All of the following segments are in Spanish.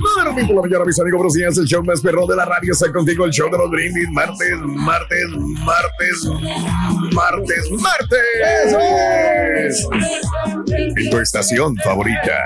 Martes por la mañana, mis amigos, buenos. El show más perro de la radio está contigo. El show de los brindis. Martes, martes, martes, martes, martes. En tu estación favorita.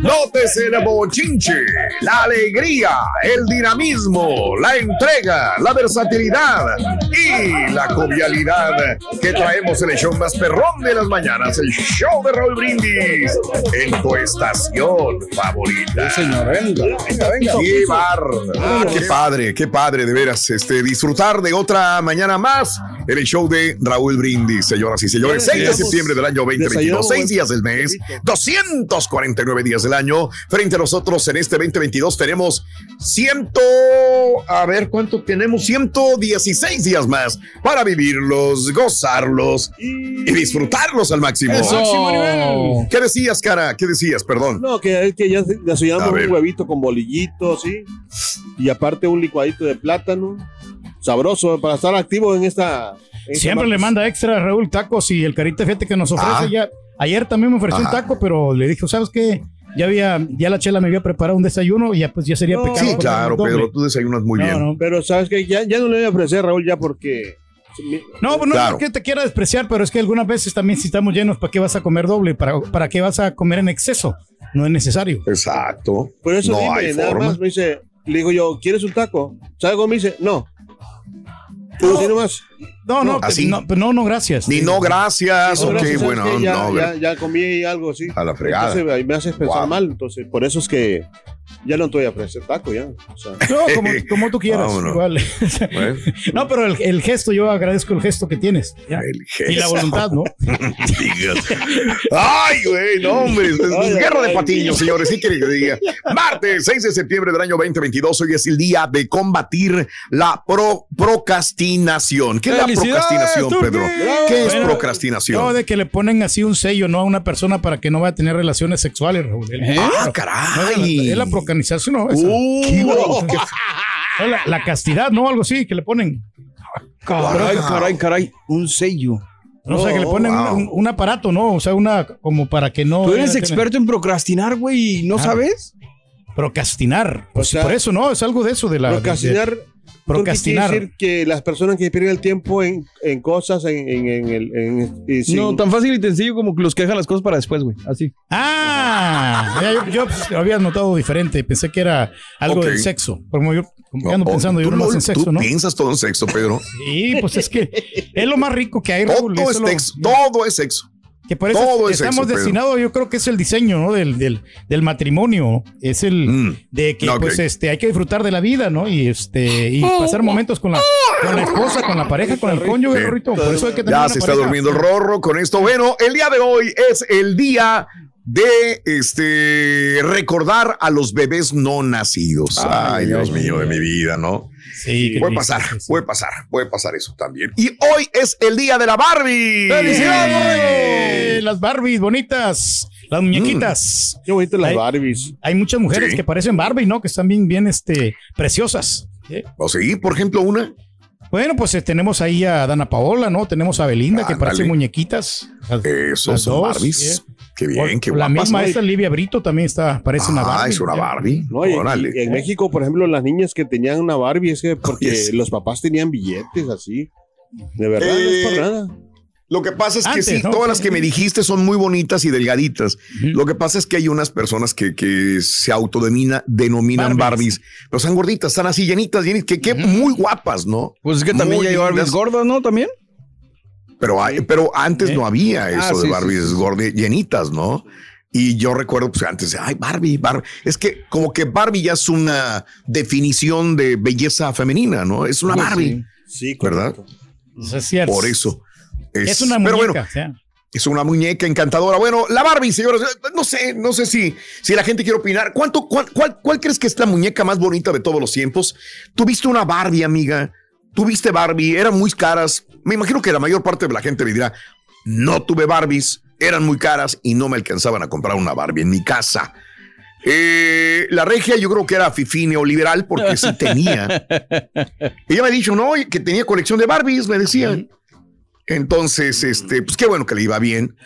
Nótese el bochinche, la alegría, el dinamismo, la entrega, la versatilidad y la jovialidad que traemos en el show más perrón de las mañanas. El show de Raúl Brindis. En tu estación favorita. señor, venga, venga, venga. Qué bar. Ah, qué padre, qué padre, de veras. Este, disfrutar de otra mañana más en el show de Raúl Brindis, señoras y señores. 6 de septiembre del año 2022, 6 días del mes, 249 días del año. Frente a nosotros en este 2022 tenemos ciento, a ver cuánto tenemos, 116 días más para vivirlos, gozarlos y disfrutarlos al máximo. Eso. ¿Qué decías, cara? ¿Qué decías? Perdón. No, que, que ya desayunamos A ver. un huevito con bolillitos, ¿sí? Y aparte un licuadito de plátano. Sabroso para estar activo en esta. en Siempre le manda extra Raúl tacos y el carita fíjate que nos ofrece Ah. ya. Ayer también me ofreció Ajá. un taco, pero le dije, ¿sabes qué? Ya había, ya la chela me había preparado un desayuno y ya pues ya sería No. pecado. Sí, claro. Pedro, tú desayunas muy No, bien. no. Pero sabes que ya, ya no le voy a ofrecer, Raúl, ya porque. No, no Claro. es que te quiera despreciar, pero es que algunas veces también si estamos llenos, ¿para qué vas a comer doble? ¿Para, para qué vas a comer en exceso? No es necesario. Exacto. Por eso no dime, hay nada forma. más me dice, le digo yo, ¿quieres un taco? ¿Sabes cómo me dice? No. Tú así nomás. No, no, ¿Así? no, no, no, gracias. Ni no, gracias. No, ok, gracias, ¿sabes bueno, ya, no, ya, ya comí algo así. A la fregada. Entonces ahí me haces pensar Wow. mal. Entonces, por eso es que ya no te voy a ofrecer taco ya. O sea, No, como, como tú quieras. Igual. Bueno, no, pero el, el gesto, yo agradezco el gesto que tienes. ya. el Y la gesto. voluntad, ¿no? Ay, güey, no, hombre. es- es Ay, guerra de ay, patiños, señores. Sí quiere que diga. Martes, 6 de septiembre del año 2022. Hoy es el día de combatir la pro- procrastinación. ¿Qué es la ¡Felicidades, procrastinación! Pedro? ¿Qué es Bueno, procrastinación? No, de que le ponen así un sello, ¿no? A una persona para que no vaya a tener relaciones sexuales, Raúl. ¿Eh? Ah, No, es la- caray. Es la procrastinación, ¿no? Esa. Uh, la, la castidad, ¿no? Algo así, que le ponen. Caray, caray, caray. Un sello. No, o sea, que le ponen wow. un, aparato, ¿no? O sea, una como para que no. Tú eres tener- experto en procrastinar, güey, y no Ah. sabes. Procrastinar. Pues O sea, por eso, ¿no? Es algo de eso, de la. procrastinar. de- procrastinar. Quiere decir que las personas que pierden el tiempo en, en cosas, en, en, en el. en- y sin- No, tan fácil y sencillo como que los que dejan las cosas para después, güey. Así. Ah, ya, yo, yo, pues, había notado diferente. Pensé que era algo Ok. del sexo. Como yo, como que ando Oh, pensando, yo no- en sexo, tú ¿no? piensas todo en sexo, Pedro. Sí, pues es que es lo más rico que hay. Todo es lo- sexo. Todo es sexo. Que por eso Todo es estamos destinados, yo creo que es el diseño, ¿no? Del, del, del matrimonio. Es el Mm. de que pues este hay que disfrutar de la vida, ¿no? Y este y pasar momentos con la, con la esposa, con la pareja, con el cónyuge, Sí. Rorrito. Por eso hay que tener Ya una se está durmiendo el rorro con esto. Bueno, el día de hoy es el día de este recordar a los bebés no nacidos. Ay, Dios mío de mi vida, ¿no? Sí, Puede pasar, sí, sí. puede pasar, puede pasar eso también. Y hoy es el día de la Barbie. ¡Eh! Las Barbies bonitas, las muñequitas. Qué bonito las Ay. Barbies. Hay muchas mujeres Sí. que parecen Barbie, ¿no? Que están bien, bien, este, preciosas. ¿eh? O sí, por ejemplo, una. Bueno, pues eh, tenemos ahí a Dana Paola, ¿no? Tenemos a Belinda, que parecen muñequitas. Las- Eso las son dos, Barbies. ¿eh? Qué bien, qué La guapas. misma ¿no? esta Livia Brito también está, parece una Ah, Barbie. es una ¿eh? Barbie. No, y- Órale. y en México, por ejemplo, las niñas que tenían una Barbie es que porque los papás tenían billetes así. De verdad, no Eh, es por nada. Lo que pasa es que Antes, sí, ¿no? todas las que me dijiste son muy bonitas y delgaditas. Lo que pasa es que hay unas personas que, que se autodenominan denominan Barbies. Barbies, pero están gorditas, están así llenitas, llenitas, que, que muy guapas, ¿no? Pues es que también Muy ya hay Barbies gordas, ¿no? También. Pero, hay, pero antes ¿Eh? no había eso Ah, de sí, Barbies sí, sí. gordi- llenitas, ¿no? Y yo recuerdo, pues antes, ay, Barbie, Barbie. Es que como que Barbie ya es una definición de belleza femenina, ¿no? Es una Pues Barbie, sí. Sí, ¿verdad? Eso es cierto. Por eso. Es una pero muñeca. bueno, o sea. Es una muñeca encantadora. Bueno, la Barbie, señores, no sé, no sé si, si la gente quiere opinar. ¿Cuánto, cuál, cuál, cuál crees que es la muñeca más bonita de todos los tiempos? ¿Tuviste una Barbie, amiga? ¿Tuviste Barbie? Eran muy caras. Me imagino que la mayor parte de la gente me dirá, no tuve Barbies, eran muy caras y no me alcanzaban a comprar una Barbie en mi casa. Eh, la regia yo creo que era fifi neoliberal porque sí tenía. Ella me ha dicho, no, que tenía colección de Barbies, me decía. Entonces, este, pues qué bueno que le iba bien,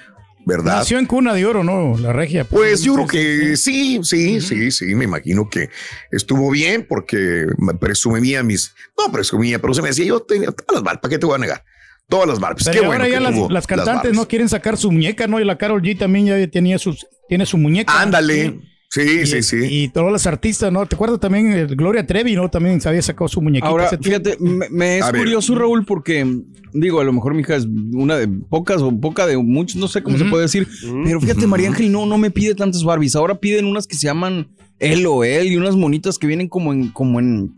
¿verdad? Nació en cuna de oro, ¿no? La regia. Pues yo creo que sí, sí, sí, sí, me imagino que estuvo bien porque me presumía mis, no presumía, pero se me decía, yo tenía todas las Barbies, ¿para qué te voy a negar? Todas las Barbies. Pero Qué ahora bueno ya las, las cantantes no quieren sacar su muñeca, ¿no? Y la Carol G también ya tenía sus, tiene su muñeca. Ándale. Sí, Y, sí, sí. y todas las artistas, ¿no? ¿Te acuerdas también eh, Gloria Trevi, ¿no? También se había sacado su muñequita. Ahora, fíjate, me, me es A ver. curioso, Raúl, porque digo, a lo mejor mi hija es una de pocas o poca de muchos, no sé cómo se puede decir, pero fíjate, María Ángel no, no me pide tantas Barbies. Ahora piden unas que se llaman él o él y unas monitas que vienen como en, como en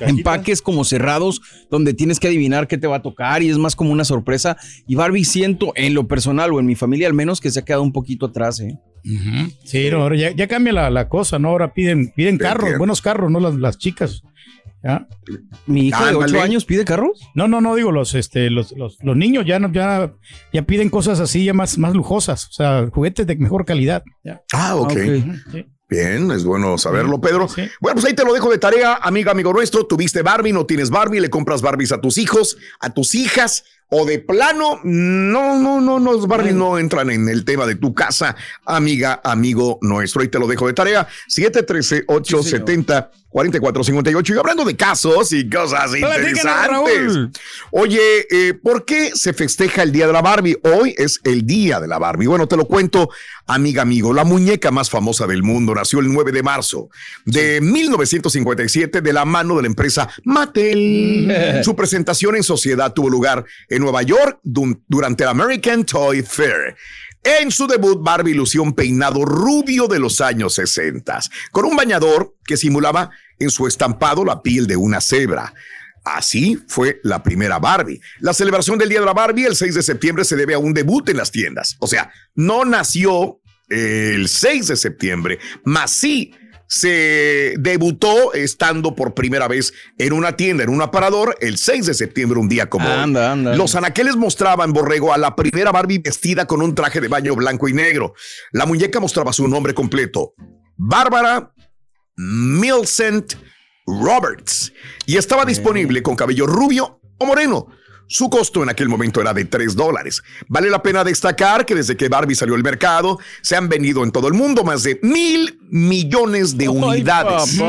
empaques como cerrados donde tienes que adivinar qué te va a tocar y es más como una sorpresa. Y Barbie siento, en lo personal o en mi familia al menos, que se ha quedado un poquito atrás, ¿eh? Sí, no, ahora ya, ya cambia la, la cosa, ¿no? Ahora piden, piden carros, buenos carros, ¿no? Las, las chicas. ¿Ya? Mi hija de Ándale. 8 años pide carros. No, no, no, digo, los, este, los, los, los niños ya, no, ya, ya piden cosas así, ya más, más lujosas, o sea, juguetes de mejor calidad. ¿ya? Ah, ok. Sí. Bien, es bueno saberlo, Pedro. Sí. Bueno, pues ahí te lo dejo de tarea, amiga, amigo nuestro. Tuviste Barbie, no tienes Barbie, le compras Barbies a tus hijos, a tus hijas, o de plano, no, no, no, no, los no entran en el tema de tu casa, amiga, amigo nuestro. Ahí te lo dejo de tarea. 713-870-4458. Y hablando de casos y cosas interesantes. Oye, eh, ¿por qué se festeja el Día de la Barbie? Hoy es el Día de la Barbie. Bueno, te lo cuento, amiga, amigo. La muñeca más famosa del mundo nació el 9 de marzo de 1957 de la mano de la empresa Mattel. Su presentación en sociedad tuvo lugar en Nueva York durante el American Toy Fair. En su debut, Barbie lució un peinado rubio de los años 60, con un bañador que simulaba en su estampado la piel de una cebra. Así fue la primera Barbie. La celebración del Día de la Barbie el 6 de septiembre se debe a un debut en las tiendas. O sea, no nació el 6 de septiembre, mas sí se debutó estando por primera vez en una tienda, en un aparador, el 6 de septiembre, un día como hoy. Anda, anda. Los anaqueles mostraban, Borrego, a la primera Barbie vestida con un traje de baño blanco y negro. La muñeca mostraba su nombre completo. Bárbara Milcent Roberts. Y estaba disponible con cabello rubio o moreno. Su costo en aquel momento era de 3 dólares. Vale la pena destacar que desde que Barbie salió al mercado, se han vendido en todo el mundo más de mil millones de unidades,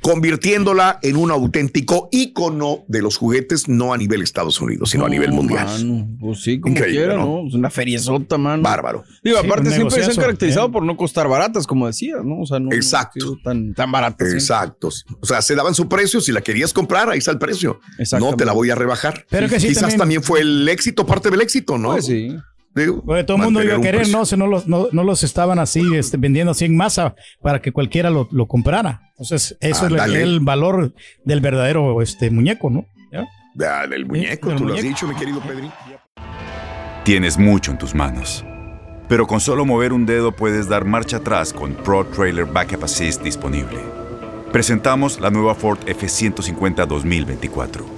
convirtiéndola en un auténtico ícono de los juguetes, no a nivel Estados Unidos, sino a nivel mundial. Mano, pues sí, como Increíble, quiera, ¿no? ¿no? Es una feriezota, mano. Bárbaro. Digo, Sí, aparte siempre se han caracterizado eh. por no costar baratas, como decías, ¿no? O sea, no, no Exacto. sido tan, tan baratas. ¿eh? Exactos. O sea, se daban su precio. Si la querías comprar, ahí está el precio. No te la voy a rebajar. Pero que sí, Quizás también- también... fue el éxito, parte del éxito, ¿no? Pues sí. Digo, todo el mundo iba a querer. ¿no? Sea, no los, no, no los estaban así este, vendiendo así en masa para que cualquiera lo, lo comprara. Entonces, eso es el, el valor del verdadero este, muñeco, ¿no? ¿Ya? Ya, del muñeco, tú lo has dicho, mi querido Pedri. Tienes mucho en tus manos, Pero con solo mover un dedo puedes dar marcha atrás con Pro Trailer Backup Assist disponible. Presentamos la nueva Ford F150 2024.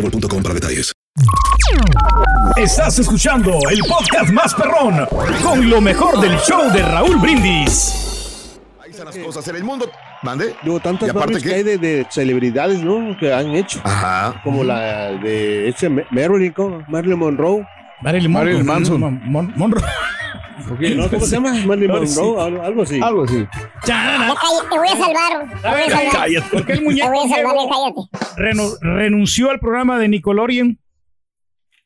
boostmobile.com para detalles. Estás escuchando el podcast más perrón con lo mejor del show de Raúl Brindis. Ahí están las cosas en el mundo. ¿Mande? Digo, tantas Y aparte que hay de, de celebridades, ¿no? Que han hecho. Ajá. Como la de ese Ma- Marilyn. Marilyn Monroe. Marilyn, Mon- Marilyn Manson. Mon- Mon- Monroe. ¿No? ¿Cómo se llama? Marilyn Monroe, algo, algo así. Algo así. Ya te voy a salvar. Te voy a salvar. Cállate. ¿Por qué el Te muñeco voy a salvar, cállate. renu- renunció al programa de Nickelodeon?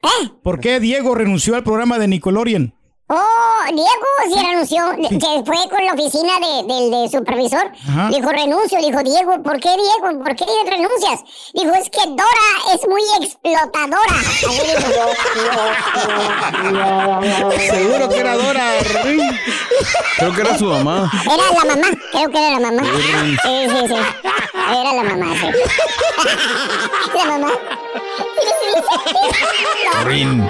¿Eh? ¿Por qué Diego renunció al programa de Nickelodeon? Oh, Diego sí renunció, que fue con la oficina de- del de supervisor. Ajá. Dijo, renuncio. Dijo, Diego, ¿por qué Diego? ¿Por qué renuncias? Dijo, es que Dora es muy explotadora. Seguro que era Dora. Creo que era su mamá. Era la mamá, creo que era la mamá. Sí, sí, sí. Era la mamá, sí. La mamá. Rin.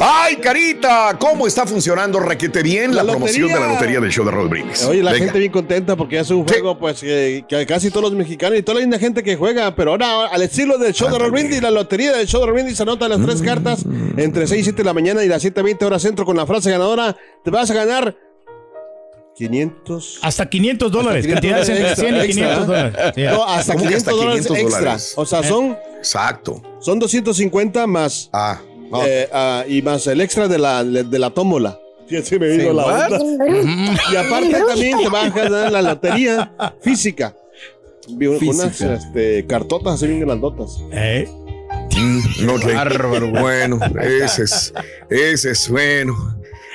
¡Ay, carita! ¿Cómo está funcionando requete bien la, La promoción de la lotería. del show de Raúl Brindis? Oye, la Venga. gente bien contenta porque es un Sí. juego, pues, que, que casi todos los mexicanos y toda la linda gente que juega, pero ahora al estilo del show de Roll Brindis, la lotería del show de Roll Brindis anota las tres cartas entre 6 y 7 de la mañana y las 7.20 horas centro con la frase ganadora. Te vas a ganar 500. Hasta 500 dólares. 500 Cantidades entre extra, 100 y extra. 500 dólares. No, hasta ¿Cómo que 500 hasta dólares 500 extra. dólares? O sea, son, Exacto. son 250 más, Ah. ok. eh, ah, y más el extra de la, de la tómbola. Sí, así me vino la onda. Y aparte también te vas a ganar la lotería física. Vi Unas Física. este, cartotas así bien grandotas. Eh, Mm, ok. Bárbaro. Bueno, ese es, ese es bueno.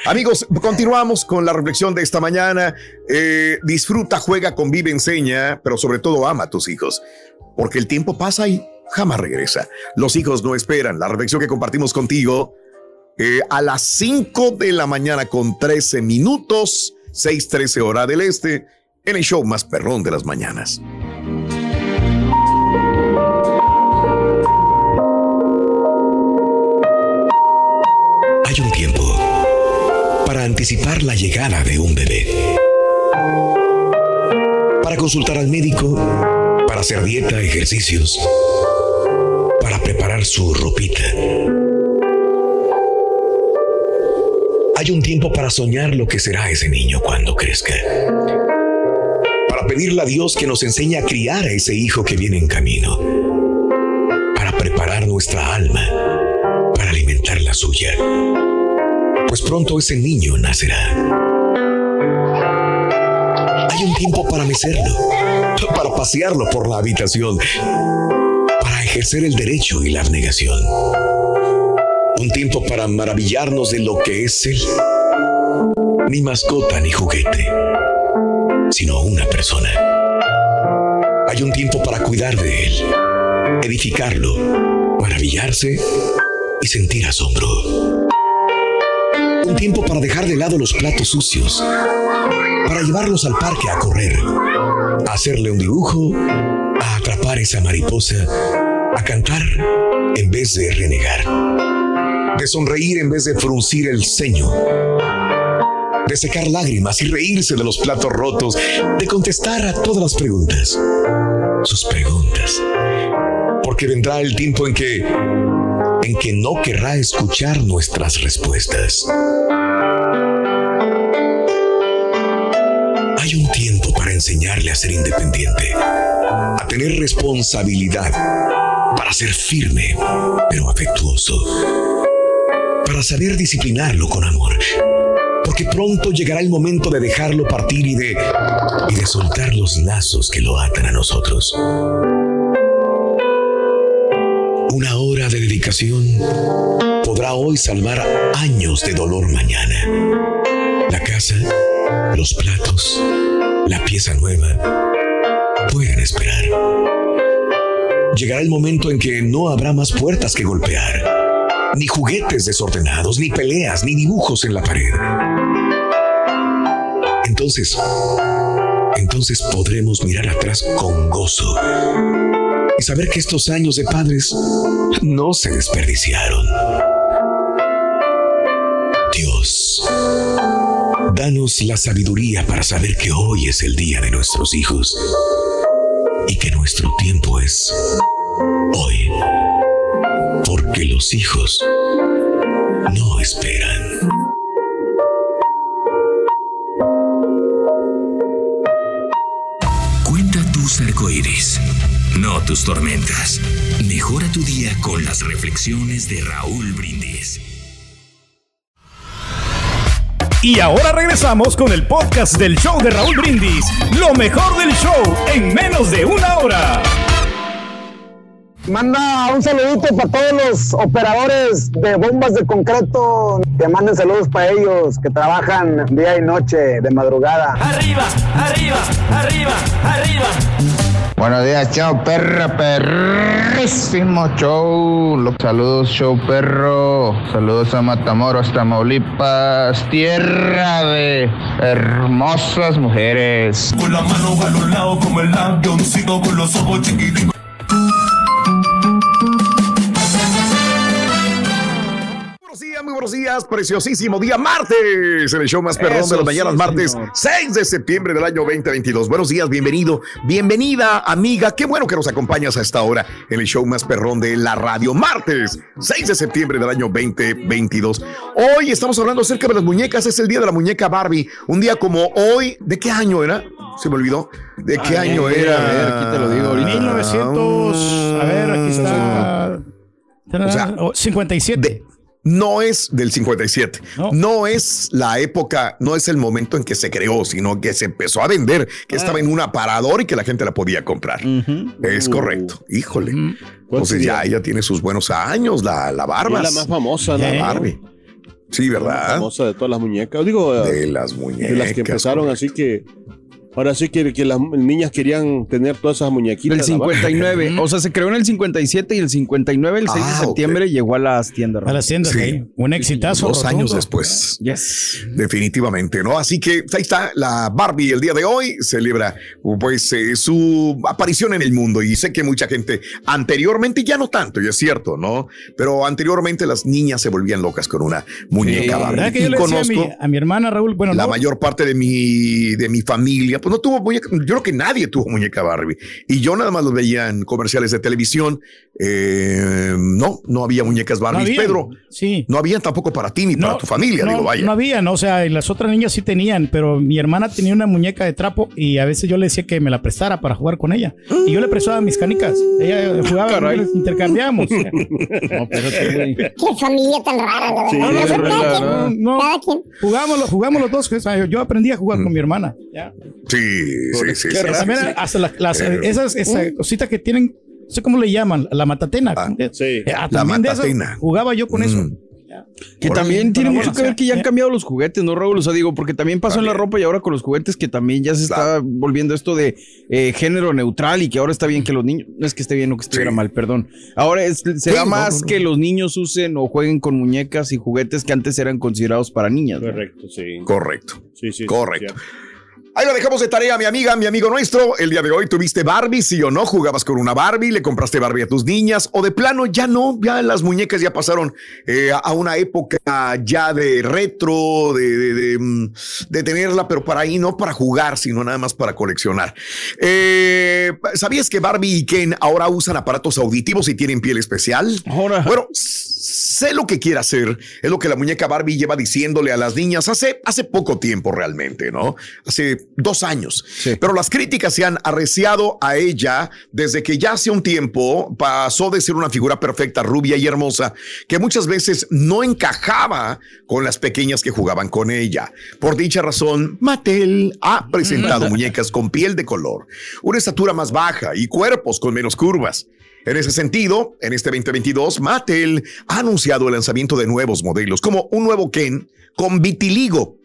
Amigos, continuamos con la reflexión de esta mañana. Eh, disfruta, juega, convive, enseña, pero sobre todo ama a tus hijos, porque el tiempo pasa y jamás regresa. Los hijos no esperan. La reflexión que compartimos contigo eh, a las 5 de la mañana con 13 minutos, 6:13 hora del este, en el show más perrón de las mañanas. Anticipar la llegada de un bebé. Para consultar al médico, para hacer dieta, ejercicios, para preparar su ropita. Hay un tiempo para soñar lo que será ese niño cuando crezca. Para pedirle a Dios que nos enseñe a criar a ese hijo que viene en camino. Para preparar nuestra alma para alimentar la suya. Pues pronto ese niño nacerá. Hay un tiempo para mecerlo, para pasearlo por la habitación, para ejercer el derecho y la abnegación. Un tiempo para maravillarnos de lo que es él. Ni mascota ni juguete, sino una persona. Hay un tiempo para cuidar de él, edificarlo, maravillarse y sentir asombro. Tiempo para dejar de lado los platos sucios, para llevarlos al parque a correr, a hacerle un dibujo, a atrapar esa mariposa, a cantar en vez de renegar, de sonreír en vez de fruncir el ceño, de secar lágrimas y reírse de los platos rotos, de contestar a todas las preguntas, sus preguntas, porque vendrá el tiempo en que en que no querrá escuchar nuestras respuestas. A ser independiente, a tener responsabilidad, para ser firme, pero afectuoso, para saber disciplinarlo con amor, porque pronto llegará el momento de dejarlo partir y de, y de soltar los lazos que lo atan a nosotros. Una hora de dedicación podrá hoy salvar años de dolor mañana. La casa, los platos, la pieza nueva pueden esperar. Llegará el momento en que no habrá más puertas que golpear, ni juguetes desordenados, ni peleas, ni dibujos en la pared. Entonces, entonces podremos mirar atrás con gozo y saber que estos años de padres no se desperdiciaron. Dios, danos la sabiduría para saber que hoy es el día de nuestros hijos y que nuestro tiempo es hoy, porque los hijos no esperan. Cuenta tus arcoíris, no tus tormentas. Mejora tu día con las reflexiones de Raúl Brindis. Y ahora regresamos con el podcast del show de Raúl Brindis. Lo mejor del show en menos de una hora. Manda un saludito para todos los operadores de bombas de concreto. Que manden saludos para ellos que trabajan día y noche de madrugada. Arriba, arriba, arriba, arriba. Buenos días, chao perro, perrísimo show. Saludos, show perro. Saludos a Matamoros, Tamaulipas, tierra de hermosas mujeres. Con la mano a los lados como el avioncito con los ojos chiquititos. Muy buenos días, preciosísimo día martes, en el show más perdón Eso de las mañanas, sí, martes señor. 6 de septiembre del año 2022. Buenos días, bienvenido, bienvenida, amiga. Qué bueno que nos acompañas a esta hora en el show más perrón de la radio, martes 6 de septiembre del año 2022. Hoy estamos hablando acerca de las muñecas, es el día de la muñeca Barbie. Un día como hoy, ¿de qué año era? Se me olvidó. ¿De qué Ay, año a ver, era? a ver, aquí te lo digo ahorita. 1900. A ver, aquí está. O sea, Oh, 57. de- no es del 57. No. es la época, no es el momento en que se creó, sino que se empezó a vender, que estaba en un aparador y que la gente la podía comprar. Es correcto. Híjole. Entonces ya ella tiene sus buenos años, la, la barba. Es la más famosa, ¿no? La Barbie. Sí, La ¿verdad? famosa de todas las muñecas. Digo, De las muñecas. de las que empezaron así que. Ahora sí que, que las niñas querían tener todas esas muñequitas. Del 59. O sea, se creó en el 57 y el septiembre, el 6 Ah, de septiembre, llegó a las tiendas. A las tiendas, Sí. Un exitazo. Dos rotundo. años después. Yes. Definitivamente, ¿no? Así que ahí está la Barbie el día de hoy, celebra pues eh, su aparición en el mundo y sé que mucha gente anteriormente, ya no tanto, y es cierto, ¿no? Pero anteriormente las niñas se volvían locas con una muñeca Barbie. ¿Verdad que yo Y le decía a conozco mi, a mi hermana Raúl? Bueno, la no, mayor parte de mi, de mi familia, pues no tuvo muñeca, yo creo que nadie tuvo muñeca Barbie. Y yo nada más los veía en comerciales de televisión. Eh, no, no había muñecas no Barbie. había. Pedro, Sí. no había tampoco para ti ni para tu familia, no, digo, vaya. No había, no, o sea, y las otras niñas sí tenían, pero mi hermana tenía una muñeca de trapo y a veces yo le decía que me la prestara para jugar con ella. Y yo le prestaba mis canicas. Ella jugaba, Caray. les intercambiamos. No. Qué familia tan rara, la verdad. Sí, No, no, no. Jugamos, los- jugamos los dos. yo aprendí a jugar Mm. con mi hermana. Ya. Sí, sí, sí. Qué sí, raro. sí, También sí. hasta las, las- Eh, esas, esa cosita que tienen, no sé cómo le llaman, la matatena. sí. Ah, La también de esas matatena. Jugaba yo con eso. Mm. Que también tiene mucho que ver que ya han ¿eh? cambiado los juguetes, ¿no, Raúl? O sea, digo, porque también pasó en la ropa y ahora con los juguetes que también ya se está volviendo esto de eh, género neutral y que ahora está bien que los niños, no es que esté bien o que estuviera Sí. mal, perdón. Ahora es, será Sí, no, más no, no. que los niños usen o jueguen con muñecas y juguetes que antes eran considerados para niñas. ¿no? Correcto, sí. Correcto. Sí, sí. Correcto. sí. Ahí lo dejamos de tarea, mi amiga, mi amigo nuestro. El día de hoy tuviste Barbie, sí o no, jugabas con una Barbie, le compraste Barbie a tus niñas, o de plano ya no, ya las muñecas ya pasaron eh, a una época ya de retro, de, de, de, mm, de tenerla, pero para ahí no para jugar, sino nada más para coleccionar. Eh, ¿Sabías que Barbie y Ken ahora usan aparatos auditivos y tienen piel especial? Ahora. Bueno, sé lo que quiere hacer, es lo que la muñeca Barbie lleva diciéndole a las niñas hace, hace poco tiempo realmente, ¿no? Hace dos años. Pero las críticas se han arreciado a ella desde que ya hace un tiempo pasó de ser una figura perfecta, rubia y hermosa, que muchas veces no encajaba con las pequeñas que jugaban con ella. Por dicha razón, Mattel ha presentado muñecas con piel de color, una estatura más baja y cuerpos con menos curvas. En ese sentido, en este 2022, Mattel ha anunciado el lanzamiento de nuevos modelos, como un nuevo Ken con vitiligo,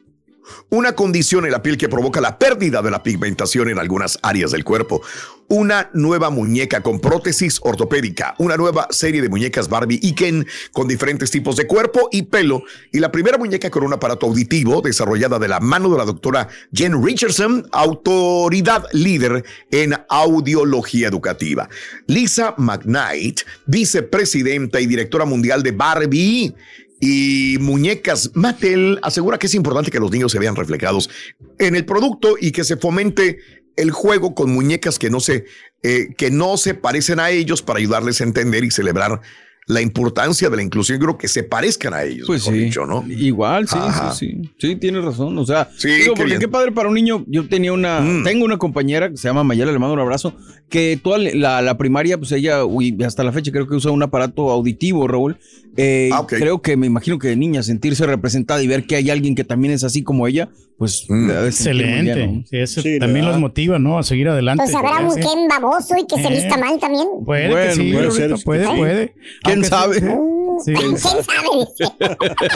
una condición en la piel que provoca la pérdida de la pigmentación en algunas áreas del cuerpo, una nueva muñeca con prótesis ortopédica, una nueva serie de muñecas Barbie y Ken con diferentes tipos de cuerpo y pelo, y la primera muñeca con un aparato auditivo desarrollada de la mano de la doctora Jen Richardson, autoridad líder en audiología educativa. Lisa McKnight, vicepresidenta y directora mundial de Barbie, y muñecas. Mattel asegura que es importante que los niños se vean reflejados en el producto y que se fomente el juego con muñecas que no se, eh, que no se parecen a ellos para ayudarles a entender y celebrar la importancia de la inclusión, creo que se parezcan a ellos. Pues sí. dicho, ¿no? Igual, sí, Ajá. sí, sí. Sí, tienes razón. O sea, Sí, digo, qué porque bien. qué padre para un niño. Yo tenía una, Mm. tengo una compañera que se llama Mayela, le mando un abrazo, que toda la, la primaria, pues ella, uy, hasta la fecha creo que usa un aparato auditivo, Raúl. Eh, Ah. Creo que me imagino que de niña sentirse representada y ver que hay alguien que también es así como ella, pues Mm. muy bien, Excelente. ¿no? Sí, eso Sí, también ¿verdad? los motiva, ¿no? A seguir adelante. Pues habrá un baboso y que se Eh. vista mal también. Puede Bueno, que sí, puede ser. puede, Sí. puede. ¿Quién sabe? Sí. ¿Quién sabe?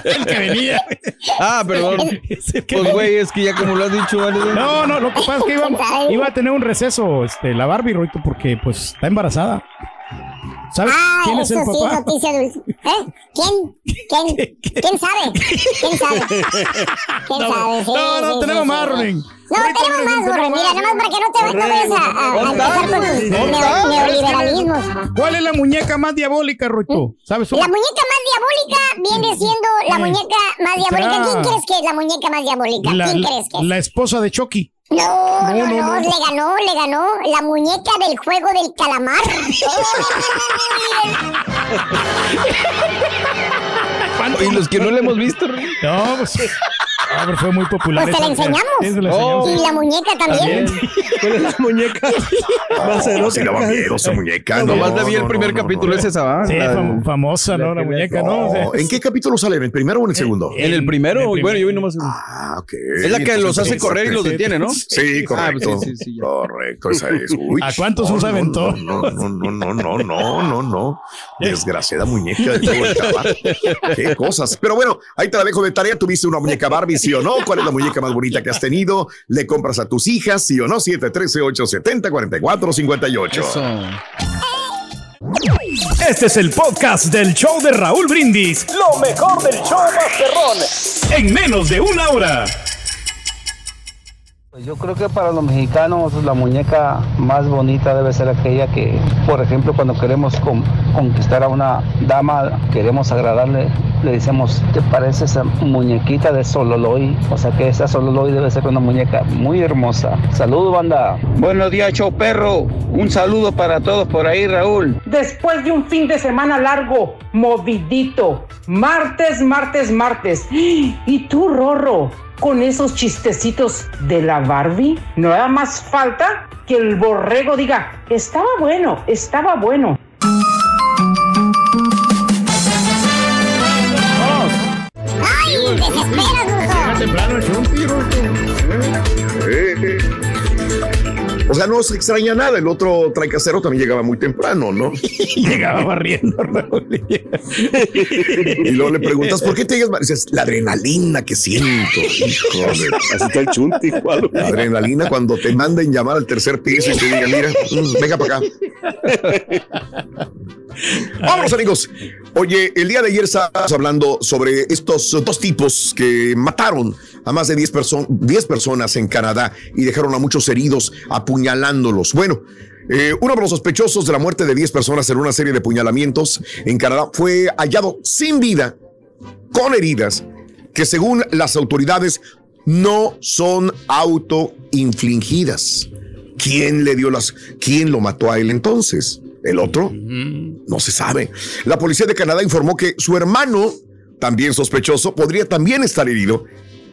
El que venía. Ah, perdón. Pues güey, es que ya como lo has dicho, ¿vale? No, no, lo que pasa es que iba, iba a tener un receso este, la Barbie, Rorrito, porque pues está embarazada. ¿Sabes Ah, quién es el sí, papá? noticia dulce. ¿Eh? ¿Quién? ¿Quién? ¿Quién sabe? ¿Quién sabe? ¿Quién sabe? Sí, no, no, sí, tenemos sí, más, sí. Ronin. No, tenemos más, Borre. Mira, más. nomás para que no te no vayas a, a- a empezar con tus neoliberalismos. ¿Cuál es la muñeca más diabólica, Rorrito? ¿Sabes? La muñeca más diabólica viene siendo la muñeca más diabólica. ¿Quién crees que es la muñeca más diabólica? ¿Quién crees que es? la esposa de Chucky. No, no, No, no, no, no. le ganó, le ganó la muñeca del juego del calamar. Y los que no le hemos visto. No, pues. Ah, pero fue muy popular. Pues te la enseñamos. Sí, se la Oh. enseñamos. y la muñeca también. ¿Cuál es la muñeca? Más No, si daba miedo esa muñeca. No, Nomás la vi el no, primer no, no, capítulo, no. es esa, ¿va? Sí, fam- famosa, ¿no? La muñeca, ¿no? O sea, No, ¿En qué capítulo sale? ¿En el primero o en el segundo? En el primero, En el bueno, yo vi nomás. Ah, ok. Es la que los hace correr y los sí. detiene, ¿no? Sí, correcto. Ah, sí, sí, sí, correcto, esa es. Uy, ¿A cuántos no, usa no, aventó? No, no, no, no, no, no, no, no. Desgraciada muñeca de todo el. Qué cosas. Pero bueno, ahí te la dejo de tarea. ¿Tuviste una muñeca Barbie, sí o no? ¿Cuál es la muñeca más bonita que has tenido? ¿Le compras a tus hijas, sí o no? 713-870-4458. Eso. Este es el podcast del show de Raúl Brindis. Lo mejor del show Masterrón. En menos de una hora. Pues yo creo que para los mexicanos la muñeca más bonita debe ser aquella que, por ejemplo, cuando queremos con- conquistar a una dama, queremos agradarle, le decimos, ¿te parece esa muñequita de Sololoy? O sea que esa Sololoy debe ser una muñeca muy hermosa. Saludos, banda. Buenos días, show perro. Un saludo para todos por ahí, Raúl. Después de un fin de semana largo, movidito, martes, martes, martes. ¿Y tú, Rorro, con esos chistecitos de la Barbie? Nada más falta que el borrego diga, estaba bueno, estaba bueno. O sea, no se extraña nada. El otro traincasero también llegaba muy temprano, ¿no? Llegaba barriendo, Raúl. Y luego le preguntas, ¿por qué te llegas? mal?" Dices, la adrenalina que siento. Hijo de- Así está el chunti. La adrenalina cuando te manden llamar al tercer piso y te digan, mira, mm, venga para acá. Vámonos, amigos. Oye, el día de ayer estábamos hablando sobre estos dos tipos que mataron a más de 10, perso- 10 personas en Canadá y dejaron a muchos heridos apuñalándolos. Bueno, eh, uno de los sospechosos de la muerte de 10 personas en una serie de apuñalamientos en Canadá fue hallado sin vida, con heridas que según las autoridades no son autoinfligidas. ¿Quién le dio las, quién lo mató a él entonces? ¿El otro? No se sabe. La policía de Canadá informó que su hermano, también sospechoso, podría también estar herido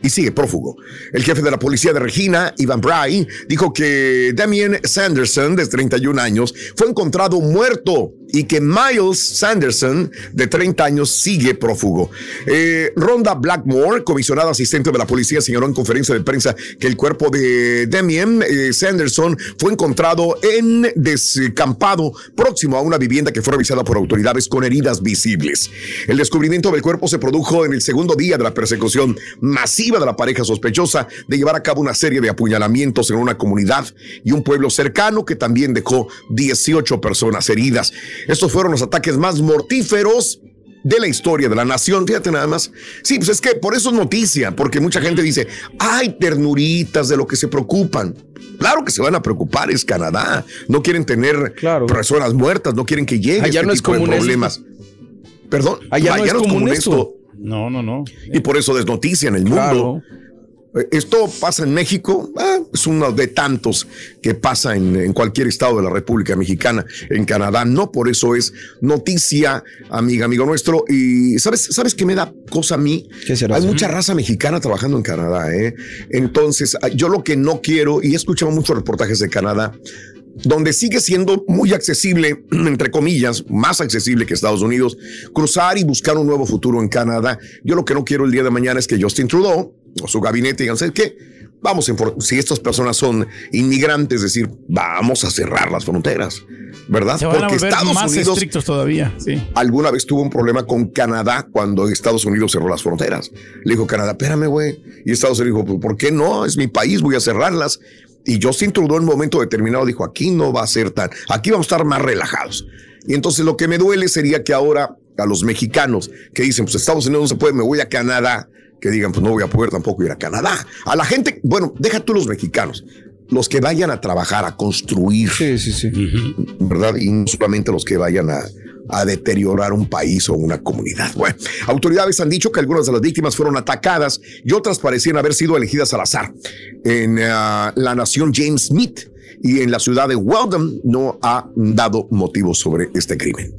y sigue prófugo. El jefe de la policía de Regina, Ivan Bray, dijo que Damien Sanderson, de 31 años, fue encontrado muerto y que Miles Sanderson, de 30 años, sigue prófugo. Eh, Ronda Blackmore, comisionada asistente de la policía, señaló en conferencia de prensa que el cuerpo de Damien eh, Sanderson fue encontrado en descampado próximo a una vivienda que fue revisada por autoridades con heridas visibles. El descubrimiento del cuerpo se produjo en el segundo día de la persecución masiva de la pareja sospechosa de llevar a cabo una serie de apuñalamientos en una comunidad y un pueblo cercano que también dejó 18 personas heridas. Estos fueron los ataques más mortíferos de la historia de la nación. Fíjate nada más. Sí, pues es que por eso es noticia, porque mucha gente dice, hay ternuritas de lo que se preocupan. Claro que se van a preocupar, es Canadá. No quieren tener personas muertas, no quieren que llegue Allá este no es tipo de común esto. problemas. Perdón, Allá no es común esto. No, no, no. Y por eso desnoticia en el mundo. Esto pasa en México, ah, es uno de tantos que pasa en, en cualquier estado de la República Mexicana, en Canadá. No por eso es noticia, amiga, amigo nuestro. Y sabes, sabes qué me da cosa a mí. Hay mucha raza mexicana trabajando en Canadá. ¿eh? Entonces, ah, yo lo que no quiero, y he escuchado muchos reportajes de Canadá, donde sigue siendo muy accesible, entre comillas, más accesible que Estados Unidos, cruzar y buscar un nuevo futuro en Canadá. Yo lo que no quiero el día de mañana es que Justin Trudeau o su gabinete digan, ¿sabes qué? Vamos, si estas personas son inmigrantes, es decir, vamos a cerrar las fronteras, ¿verdad? Se van a volver más estrictos todavía. Sí. alguna vez tuvo un problema con Canadá cuando Estados Unidos cerró las fronteras. Le dijo Canadá, espérame, güey. Y Estados Unidos dijo, "Pues, ¿por qué no? Es mi país, voy a cerrarlas. Y Justin Trudeau en un momento determinado dijo, aquí no va a ser tan, aquí vamos a estar más relajados. Y entonces lo que me duele sería que ahora a los mexicanos que dicen, pues Estados Unidos no se puede, me voy a Canadá, que digan, pues no voy a poder tampoco ir a Canadá. A la gente, bueno, deja tú los mexicanos, los que vayan a trabajar, a construir. Sí, sí, sí. ¿Verdad? Y no solamente los que vayan a, a deteriorar un país o una comunidad. Bueno, autoridades han dicho que algunas de las víctimas fueron atacadas y otras parecían haber sido elegidas al azar. En ah, la nación James Smith y en la ciudad de Weldon no ha dado motivos sobre este crimen.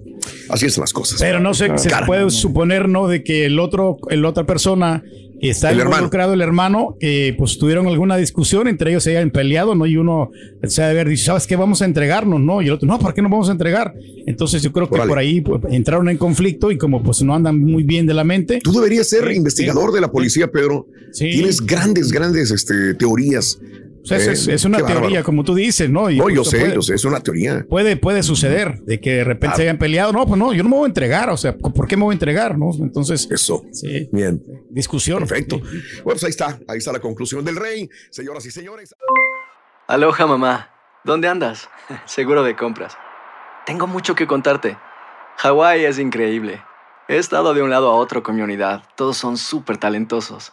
Así es las cosas. Pero no sé, se Cara. puede suponer, ¿no? De que el otro, el otra persona está El hermano. involucrado, el hermano, que pues tuvieron alguna discusión, entre ellos se hayan peleado, ¿no? Y uno se ha de haber dicho, ¿sabes qué? Vamos a entregarnos, ¿no? Y el otro, no, ¿por qué no vamos a entregar? Entonces yo creo que por ahí pues, entraron en conflicto y como pues no andan muy bien de la mente. Tú deberías ser investigador sí. de la policía, Pedro. Sí. Tienes grandes, grandes este, teorías. O sea, es, Eh, es una teoría, bárbaro. como tú dices, ¿no? Y, No, yo sé, puede- yo sé, es una teoría. Puede, puede suceder de que de repente se hayan peleado. No, pues no, yo no me voy a entregar. O sea, ¿por qué me voy a entregar? ¿No? Entonces, Eso. sí, Bien. discusión. Perfecto. Bueno, pues ahí está, ahí está la conclusión del rey. Señoras y señores. Aloha mamá, ¿dónde andas? Seguro de compras. Tengo mucho que contarte. Hawái es increíble. He estado de un lado a otro con mi unidad. Todos son súper talentosos.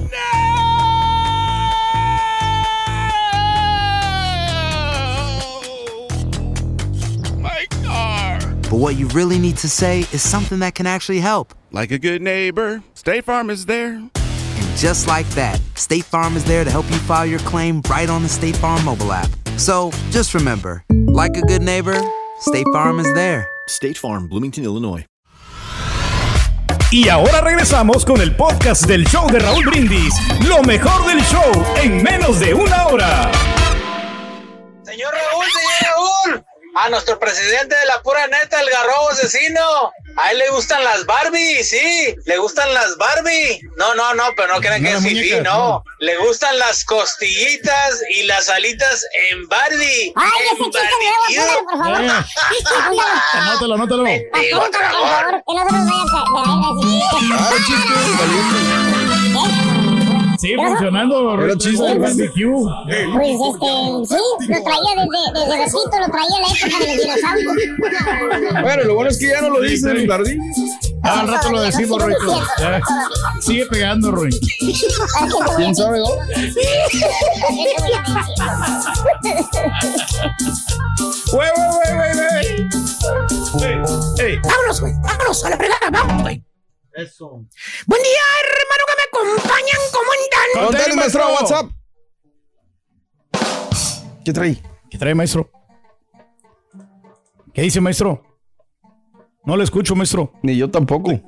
but what you really need to say is something that can actually help. Like a good neighbor, State Farm is there. And just like that, State Farm is there to help you file your claim right on the State Farm mobile app. So just remember, like a good neighbor, State Farm is there. State Farm, Bloomington, Illinois. Y ahora regresamos con el podcast del show de Raúl Brindis. Lo mejor del show en menos de una hora. A nuestro presidente de la pura neta, el garrobo asesino. A él le gustan las Barbie, sí. Le gustan las Barbie. No, no, no, pero no crean No, que es muñecas, no. no. Le gustan las costillitas y las alitas en Barbie. Ay, en ese chiste nuevo, por favor. Póngalo. Anótalo, anótalo. Digo, Apúntalo, por favor, que no se nos vaya a caer así. Sí, funcionando. Era chiste. el barbecue. Pues este, sí, lo traía desde, desde repito, lo traía en la época de los dinosaurios. Bueno, lo bueno es que ya no lo dicen, Sí. Jardín. Ah, al rato lo decimos, Roy. Sigue pegando, Roy. ¿Quién sabe dónde? Güey, güey, güey, güey, güey. Vámonos, güey. Vámonos a la fregada. Vamos, güey. Eso. Buen día, hermano, acompañan. ¿Cómo andan? Contale, maestro, WhatsApp. ¿Qué trae? ¿Qué trae, maestro? ¿Qué dice, maestro? No le escucho, maestro. Ni yo tampoco. El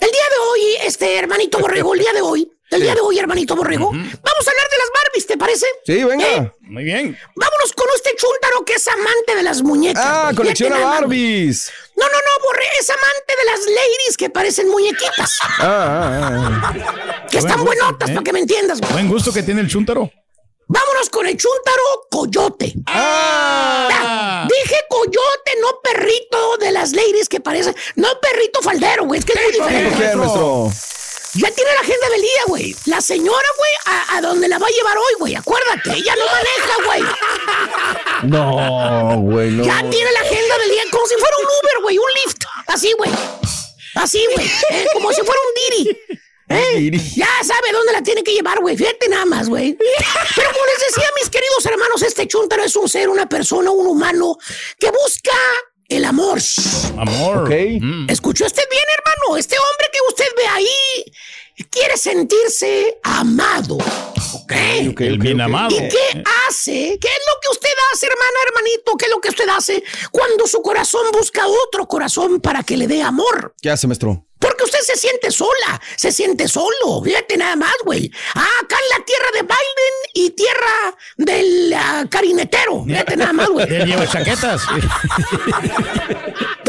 día de hoy, este hermanito borrego, el día de hoy, el día de hoy, hermanito borrego, vamos a hablar de las Barbies, ¿te parece? Sí, venga. ¿Eh? Muy bien. Vámonos con este chúntaro que es amante de las muñecas. Ah, güey. colecciona. Barbies. No, no, no, borré, es amante de las ladies que parecen muñequitas. Ah, ah, ah. Que están Buen gusto, buenotas, ¿eh? para que me entiendas, güey. Buen gusto que tiene el chúntaro. Vámonos con el chúntaro coyote. Ah. Dije coyote, no perrito de las ladies que parecen. No perrito faldero, güey. Es que es muy ¿Qué diferente. Ya tiene la agenda del día, güey. La señora, güey, a, a donde la va a llevar hoy, güey. Acuérdate, ella no maneja, güey. No, güey, no. Ya tiene la agenda del día como si fuera un Uber, güey, un Lyft. Así, güey. Así, güey. ¿eh? Como si fuera un Diri. ¿eh? Ya sabe dónde la tiene que llevar, güey. Fíjate nada más, güey. Pero como les decía, mis queridos hermanos, este chuntaro es un ser, una persona, un humano que busca el amor. Amor. Ok. ¿Escuchó usted bien, hermano? Este hombre que usted ve ahí quiere sentirse amado. ¿Ok? Ok, El bien amado. ¿Y qué hace? ¿Qué es lo que usted hace, hermana, hermanito? ¿Qué es lo que usted hace cuando su corazón busca otro corazón para que le dé amor? ¿Qué hace, maestro? Porque usted se siente sola, se siente solo. Fíjate nada más, güey. Ah, acá en la tierra de Biden y tierra del ah, carinetero. Fíjate nada más, güey. Lleva chaquetas.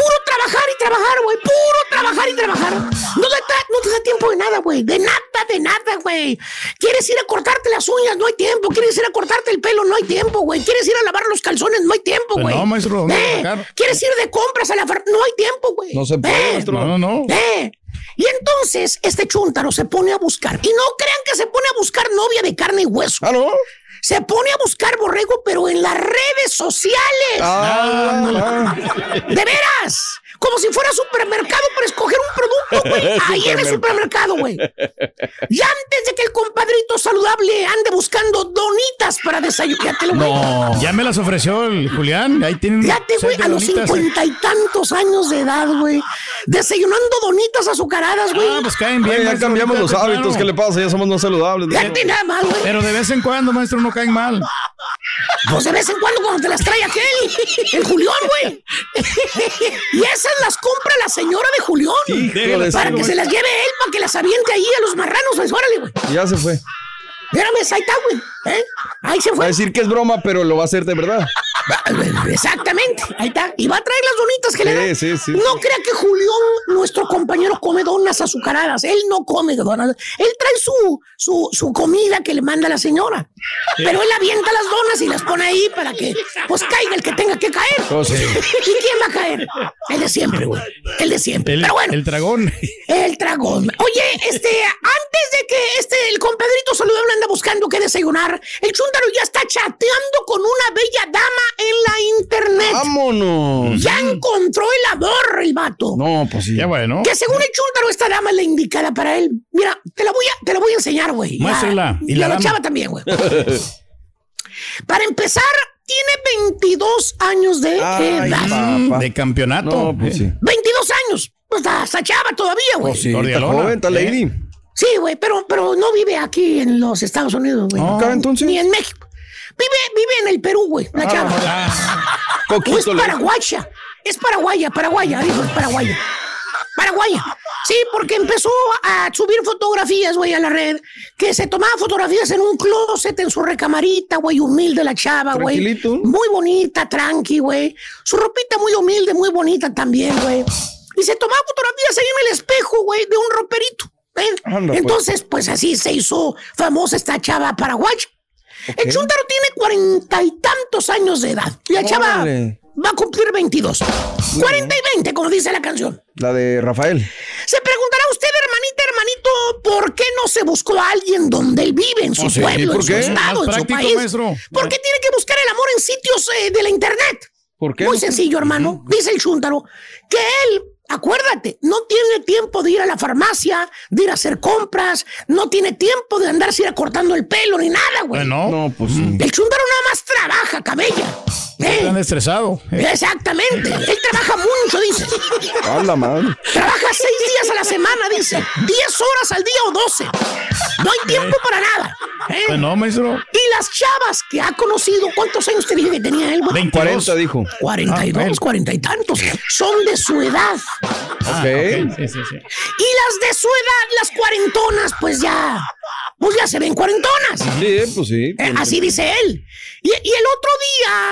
Puro trabajar y trabajar, güey. Puro trabajar y trabajar. No te, da- no te da tiempo de nada, güey. De nada, de nada, güey. Quieres ir a cortarte las uñas, no hay tiempo. Quieres ir a cortarte el pelo, no hay tiempo, güey. Quieres ir a lavar los calzones, no hay tiempo, güey. no, maestro, ¿dónde va a Eh? Quieres ir de compras a la No hay tiempo, güey. No se puede, Eh, maestro. No, no, no. eh. Y entonces este chúntaro se pone a buscar. Y no crean que se pone a buscar novia de carne y hueso. ¿Ah, no? Se pone a buscar borrego, pero en las redes sociales. Ah, ¡De veras! Como si fuera supermercado para escoger un producto, güey. Ahí en el supermercado, güey. Y antes de que el compadrito saludable ande buscando donitas para desayunar. Ya te lo güey. No. Ya me las ofreció el Julián. Ahí tienen. Fíjate, güey, a los cincuenta y tantos años de edad, güey. Desayunando donitas azucaradas, güey. Ah, pues caen bien. Ay, ya cambiamos los ahorita, hábitos. claro. ¿Qué le pasa? Ya somos no saludables. maestro. Fíjate nada más, güey. Pero de vez en cuando, maestro, no caen mal. Pues de vez en cuando cuando te las trae aquel, el Julián, güey. Y esas las compra la señora de Julián. Para que se las lleve él, para que las aviente ahí a los marranos. Pues órale, güey. Ya se fue. Mírame, ahí está, güey. ¿Eh? Ahí se Va a fue. decir que es broma, pero lo va a hacer de verdad. Exactamente, ahí está. Y va a traer las donitas que le dan. Sí, sí, sí. No crea que Julián, nuestro compañero, come donas azucaradas. Él no come donas. Él trae su, su, su comida que le manda la señora. Pero él avienta las donas y las pone ahí para que pues caiga el que tenga que caer. Oh, sí. ¿Y quién va a caer? El de siempre, güey. El de siempre. El, Pero bueno, el dragón. el dragón. Oye, este, antes de que este, el compadrito saludable anda buscando qué desayunar, el chúndaro ya está chateando con una bella dama en la internet. ¡Vámonos! Ya encontró el amor, el vato. No, pues sí. Ya bueno. Que según el chúndaro, esta dama es la indicada para él. Mira, te la voy a, te la voy a enseñar, güey. Muéstrala. Y, ¿Y la chava también, güey. para empezar, tiene 22 años de Ay, edad. papá. De campeonato. No, pues sí. 22 años. Pues está, chava todavía, güey. Oh, sí, está joven, está ¿Eh? Sí, güey, pero, pero no vive aquí en los Estados Unidos, güey. Entonces. Ni en México. Vive, vive en el Perú, güey, la chava. Ah, es paraguaya. Es paraguaya, paraguaya, dijo, es paraguaya. Paraguaya. Sí, porque empezó a subir fotografías, güey, a la red. Que se tomaba fotografías en un closet, en su recamarita, güey, humilde la chava, güey. Muy bonita, tranqui, güey. Su ropita muy humilde, muy bonita también, güey. Y se tomaba fotografías ahí en el espejo, güey, de un roperito. ¿Eh? Anda, pues. Entonces, pues así se hizo famosa esta chava paraguaya. El chúntaro tiene cuarenta y tantos años de edad. Y la chava Órale. va a cumplir 22. 40 y 20, como dice la canción. La de Rafael. Se preguntará usted, hermanita, hermanito, ¿por qué no se buscó a alguien donde él vive, en su Oh, pueblo, ¿por en su estado, en su país? maestro. ¿Por qué tiene que buscar el amor en sitios eh, de la internet? ¿Por qué? Muy sencillo, hermano. Dice el chúntaro que él, acuérdate, no tiene tiempo de ir a la farmacia, de ir a hacer compras, no tiene tiempo de andarse ir cortando el pelo ni nada, güey. Bueno, No, pues sí. El chúntaro nada más trabaja, cabella. ¿Eh? están estresado. Exactamente. Él trabaja mucho, dice. A la madre. Trabaja seis días a la semana, dice. Diez horas al día o doce. No hay tiempo para nada. ¿eh? Pues no, maestro. Y las chavas que ha conocido, ¿cuántos años te dije que tenía él, güey? 22. 40 dijo. 42, Ah, él. 40 y tantos. Son de su edad. Ah, ok, Sí, sí, sí. Y las de su edad, las cuarentonas, pues ya. Pues ya se ven cuarentonas. Sí, pues sí. Eh, así dice él. Y, y el otro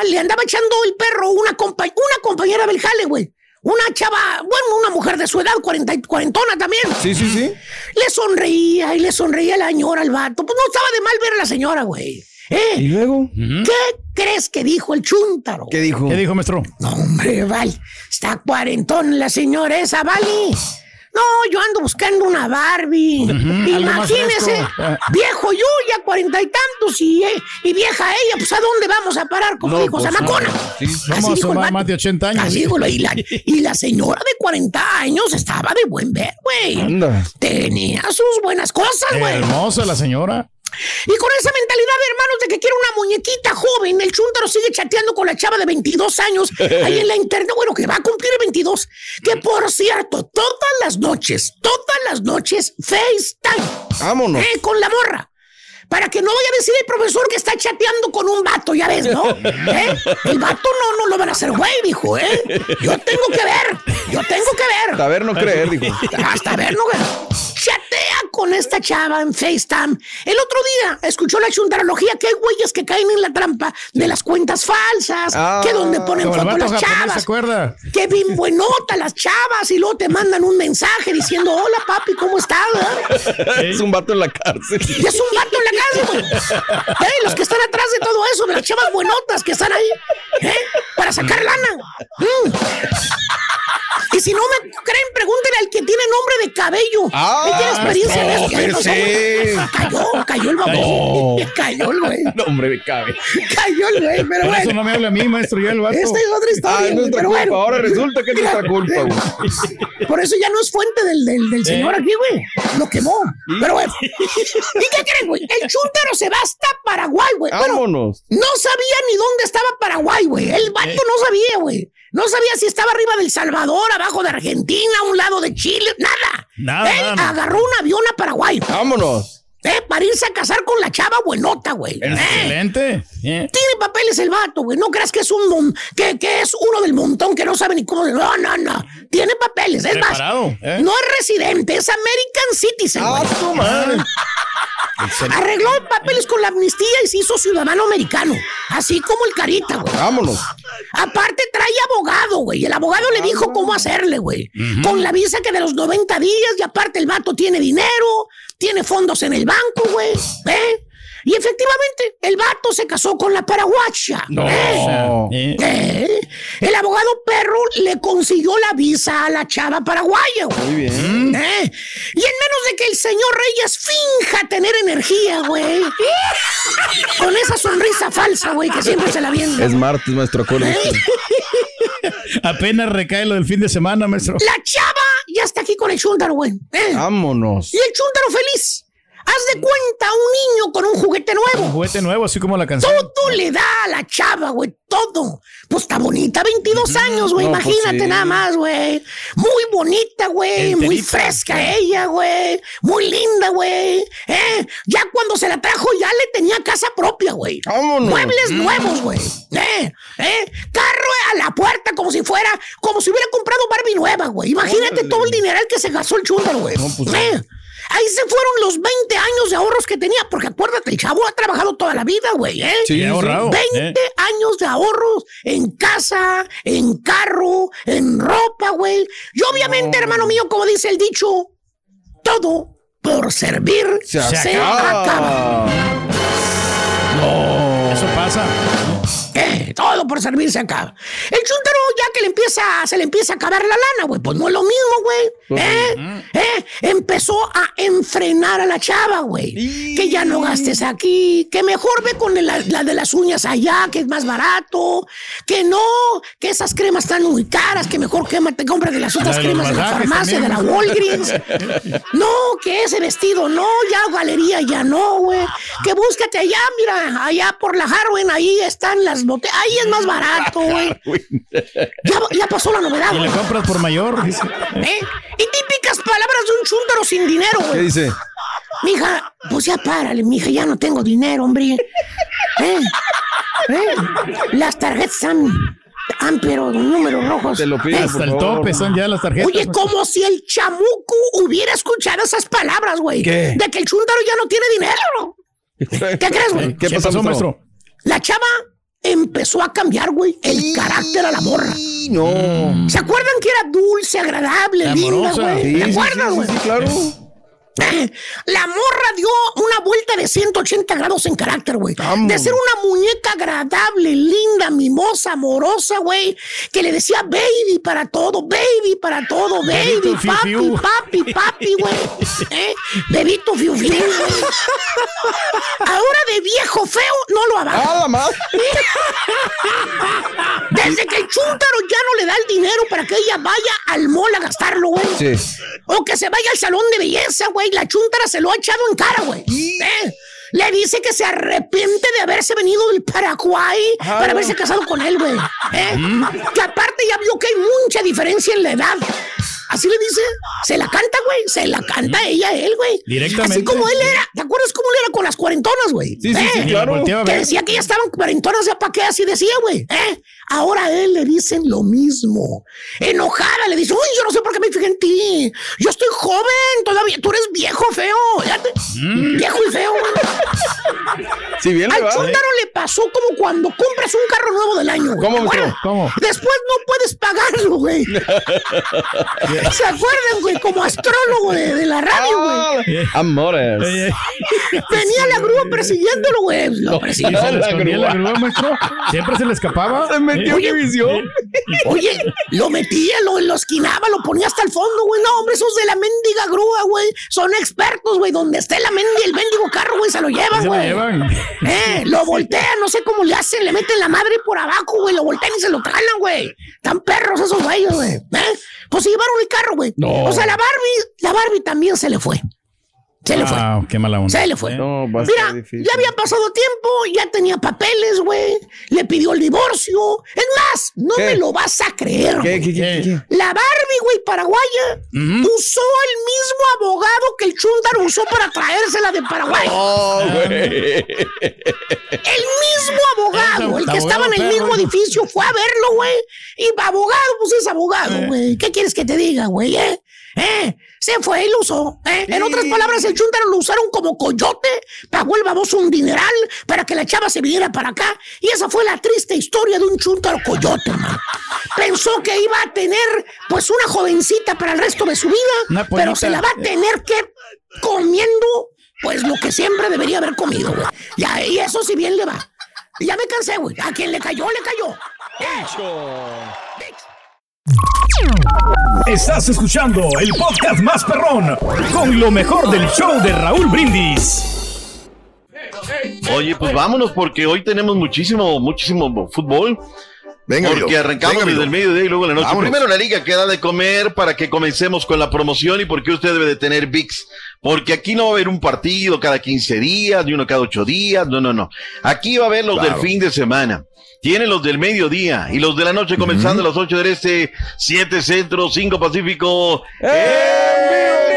día le andaba echando el perro una, compa- una compañera del jale, güey. Una chava, bueno, una mujer de su edad, 40, y- cuarentona también. Sí, sí, sí. Le sonreía y le sonreía la señora al vato. Pues no estaba de mal ver a la señora, güey. ¿Y ¿Eh? luego? ¿Qué crees que dijo el chúntaro? ¿Qué dijo? ¿Qué dijo, maestro? No, hombre, Val. Está cuarentón la señora esa, Vali. No, yo ando buscando una Barbie. Imagínese. Ah. viejo yo, ya cuarenta y tantos, y, eh, y vieja ella, pues ¿a dónde vamos a parar? Como No, dijo pues, Zamacona. sí. Vato. más de 80 años. Así dijo, y la, y la señora de 40 años estaba de buen ver, güey. Anda. Tenía sus buenas cosas, güey. Hermosa la señora. Y con esa mentalidad, hermanos, de que quiere una muñequita joven, el chúntaro sigue chateando con la chava de 22 años ahí en la internet, bueno, que va a cumplir 22. Que por cierto, todas las noches, todas las noches, FaceTime. Vámonos. Eh, con la morra. Para que no vaya a decir el profesor que está chateando con un vato, ya ves, ¿no? ¿Eh? El vato no, no lo van a hacer güey, dijo, ¿eh? Yo tengo que ver, yo tengo que ver. Hasta ver no creer, dijo. Hasta ver, no, güey. Chatea con esta chava en FaceTime. El otro día escuchó la chuntarología que hay güeyes que caen en la trampa de las cuentas falsas, Ah, que donde ponen Como el fotos las japonés, ¿se chavas. acuerda? Que bien buenota las chavas y luego te mandan un mensaje diciendo, hola papi, ¿cómo estás? verdad?" Es un vato en la cárcel. Y es un vato en la güey. ¿Eh? Los que están atrás de todo eso, de las chavas buenotas que están ahí, ¿eh? Para sacar lana. Mm. Y si no me creen, pregúntenle al que tiene nombre de cabello. Ah, Él tiene experiencia en eso. Ya no güey. Cayó, cayó el baboso. Cayó el güey. No, hombre, me cabe. Cayó el güey, pero eso no me habla a mí, maestro, yo el vato. Esta es otra Ah, historia, es güey, nuestra pero culpa. bueno. Ahora resulta que es nuestra culpa, güey. Por eso ya no es fuente del, del, del señor aquí, güey. Lo quemó. Pero bueno. ¿Y qué creen, güey? El chúntaro se va hasta Paraguay, güey. Vámonos. no sabía ni dónde estaba Paraguay, güey. El vato no sabía, güey. No sabía si estaba arriba del Salvador, abajo de Argentina, a un lado de Chile, nada. Nada, Él nada. agarró un avión a Paraguay. Vámonos. Eh, para irse a casar con la chava buenota, güey. Eh, Excelente. Bien. tiene papeles el vato, güey. No creas que es un mon- que, que es uno del montón que no sabe ni cómo. No, no, no. Tiene papeles. Es más, Preparado, ¿eh? no es residente, es American Citizen, Ah, güey. tu madre. Arregló papeles con la amnistía y se hizo ciudadano americano. Así como el carita, güey. Vámonos. Aparte trae abogado, güey. El abogado le dijo cómo hacerle, güey. Con la visa que de los 90 días y aparte el vato tiene dinero, tiene fondos en el banco, güey. ¿Eh? Y efectivamente, el vato se casó con la paraguacha. ¿eh? Eh, ¿Eh? El abogado perro le consiguió la visa a la chava paraguaya, güey. Muy bien. ¿Eh? Y en menos de que el señor Reyes finja tener energía, güey. Con esa sonrisa falsa, güey, que siempre se la viene. Es martes, maestro, acuérdate. Apenas recae lo del fin de semana, maestro. La chava ya está aquí con el chúntaro, güey. ¿eh? Vámonos. Y el chúntaro feliz. Haz de cuenta a un niño con un juguete Un nuevo. juguete nuevo, así como la canción. Todo le da a la chava, güey, todo. Pues está bonita, 22 años, güey, No, pues imagínate sí. nada más, güey. Muy bonita, güey, muy fresca ella, güey. Muy linda, güey. ¿Eh? Ya cuando se la trajo ya le tenía casa propia, güey. Muebles nuevos, güey. ¿Eh? ¿Eh? Carro a la puerta como si fuera, como si hubiera comprado Barbie nueva, güey. Imagínate Órale. todo el dineral que se gastó el chúndaro, güey. No, pues, ¿Eh? Ahí se fueron los 20 años de ahorros que tenía, porque acuérdate, el chavo ha trabajado toda la vida, güey, ¿eh? Sí, ahorrado. 20 eh. años de ahorros en casa, en carro, en ropa, güey. Y obviamente, hermano mío, como dice el dicho, todo por servir Se se, acaba. acaba. Eso pasa. Todo por servirse acá. El chuntaro ya que le empieza, se le empieza a acabar la lana, güey. Pues no es lo mismo, güey. ¿Eh? ¿Eh? Empezó a enfrenar a la chava, güey. Que ya no gastes aquí, que mejor ve con la, la de las uñas allá, que es más barato. Que no, que esas cremas están muy caras, que mejor quémate, compra de las otras La de los cremas de la farmacia, de la. Walgreens. No, que ese vestido, no, ya galería, ya no, güey. Que búscate allá, mira, allá por la Harwin, ahí están las botellas, ahí es más barato, güey. Ya, ya pasó la novedad, Y le güey. compras por mayor, dice. ¿Eh? Y típicas palabras de un chúntaro sin dinero, güey. ¿Qué dice? Mija, pues ya párale, mija, ya no tengo dinero, hombre. ¿Eh? ¿Eh? Las tarjetas están, están, pero números rojos. Te lo pido, ¿Eh? Hasta el tope son ya las tarjetas. Oye, como si el chamuco hubiera escuchado esas palabras, güey. ¿Qué? De que el chúntaro ya no tiene dinero. ¿Qué crees, güey? ¿Qué ¿Qué pasó, pasó, maestro? maestro? La chava empezó a cambiar, güey, el carácter a la morra. No. ¿Se acuerdan que era dulce, agradable, linda, güey? Sí, ¿Te sí, acuerdas, sí, güey? sí, sí, claro. La morra dio una vuelta de 180 grados en carácter, güey. De ser una muñeca agradable, linda, mimosa, amorosa, güey. Que le decía baby para todo, baby para todo, baby, papi, papi, papi, güey. ¿Eh? Bebito fiu, fiu, güey. Ahora de viejo feo, no lo abajo. ¡Ah, la madre! Desde que el chúntaro ya no le da el dinero para que ella vaya al mall a gastarlo, güey. Sí. O que se vaya al salón de belleza, güey. La chúntara se lo ha echado en cara, güey. ¿Eh? Le dice que se arrepiente de haberse venido del Paraguay para haberse casado con él, güey. ¿Eh? Que aparte ya vio que hay mucha diferencia en la edad. Así le dice. Se la canta, güey. Se la canta ella a él, güey. Directamente. Así como él era. ¿Te acuerdas cómo él era con las cuarentonas, güey? Sí, sí, sí, ¿Eh? claro. Volteaba a Que decía que ya estaban cuarentonas, ya pa' qué así decía, güey. ¿Eh? Ahora a él le dicen lo mismo. Enojada le dice, uy, yo no sé por qué me fijé en ti. Yo estoy joven todavía. Tú eres viejo, feo. Te- Viejo y feo. güey. Si bien Al chúndaro le pasó como cuando compras un carro nuevo del año. güey. ¿Cómo, maestro? ¿Cómo? Después no puedes pagarlo, güey. ¿Se acuerdan, güey? Como astrólogo de, de la radio, güey. Ah, Amores. Eh, Venía la grúa persiguiéndolo, güey. Lo persiguió. ¿Se le La la grúa. maestro? ¿Siempre se le escapaba? Se metió que visión. Oye, lo metía, lo, lo esquinaba, lo ponía hasta el fondo, güey. No, hombre, esos de la mendiga grúa, güey. Son expertos, güey. Donde esté la mendiga, el mendigo carro, güey, se lo llevan, Se lo güey. llevan. Eh, lo voltean, no sé cómo le hacen, le meten la madre por abajo, güey, lo voltean y se lo tralan, güey. Tan perros esos güeyes, güey. ¿Eh? Pues se llevaron el carro, güey. No. O sea, la Barbie, la Barbie también se le fue. Se le fue. Wow, qué mala onda. Se le fue. No, va a Mira, ser difícil. ya había pasado tiempo, ya tenía papeles, güey. Le pidió el divorcio. Es más, no ¿Qué? me lo vas a creer. ¿Qué, güey. qué, qué, qué? La Barbie, güey, paraguaya, usó el mismo abogado que el Chundar usó para traérsela de Paraguay. Oh, güey. El mismo abogado, el que estaba en el perro, mismo edificio, fue a verlo, güey. Y abogado, pues es abogado, güey. ¿Qué quieres que te diga, güey? ¿Eh? ¿Eh? Se fue y lo usó. ¿eh? En otras palabras, el chuntaro lo usaron como coyote, pagó el baboso un dineral para que la chava se viniera para acá. Y esa fue la triste historia de un chuntaro coyote, man. Pensó que iba a tener, pues, una jovencita para el resto de su vida, pero se la va a tener que comiendo, pues, lo que siempre debería haber comido, güey. Y eso si bien le va. Ya me cansé, güey. A quien le cayó, le cayó. Estás escuchando el podcast más perrón con lo mejor del show de Raúl Brindis. Oye, pues vámonos porque hoy tenemos muchísimo, muchísimo fútbol. Venga, porque amigo. arrancamos Venga, desde el mediodía y luego en la noche. Vámonos. Primero la liga que da de comer para que comencemos con la promoción y porque usted debe de tener VIX. Porque aquí no va a haber un partido cada 15 días, ni uno cada 8 días. No, no, no. Aquí va a haber los Claro. del fin de semana. Tiene los del mediodía y los de la noche comenzando a las 8 del este, 7 centro, 5 pacífico. Cuatro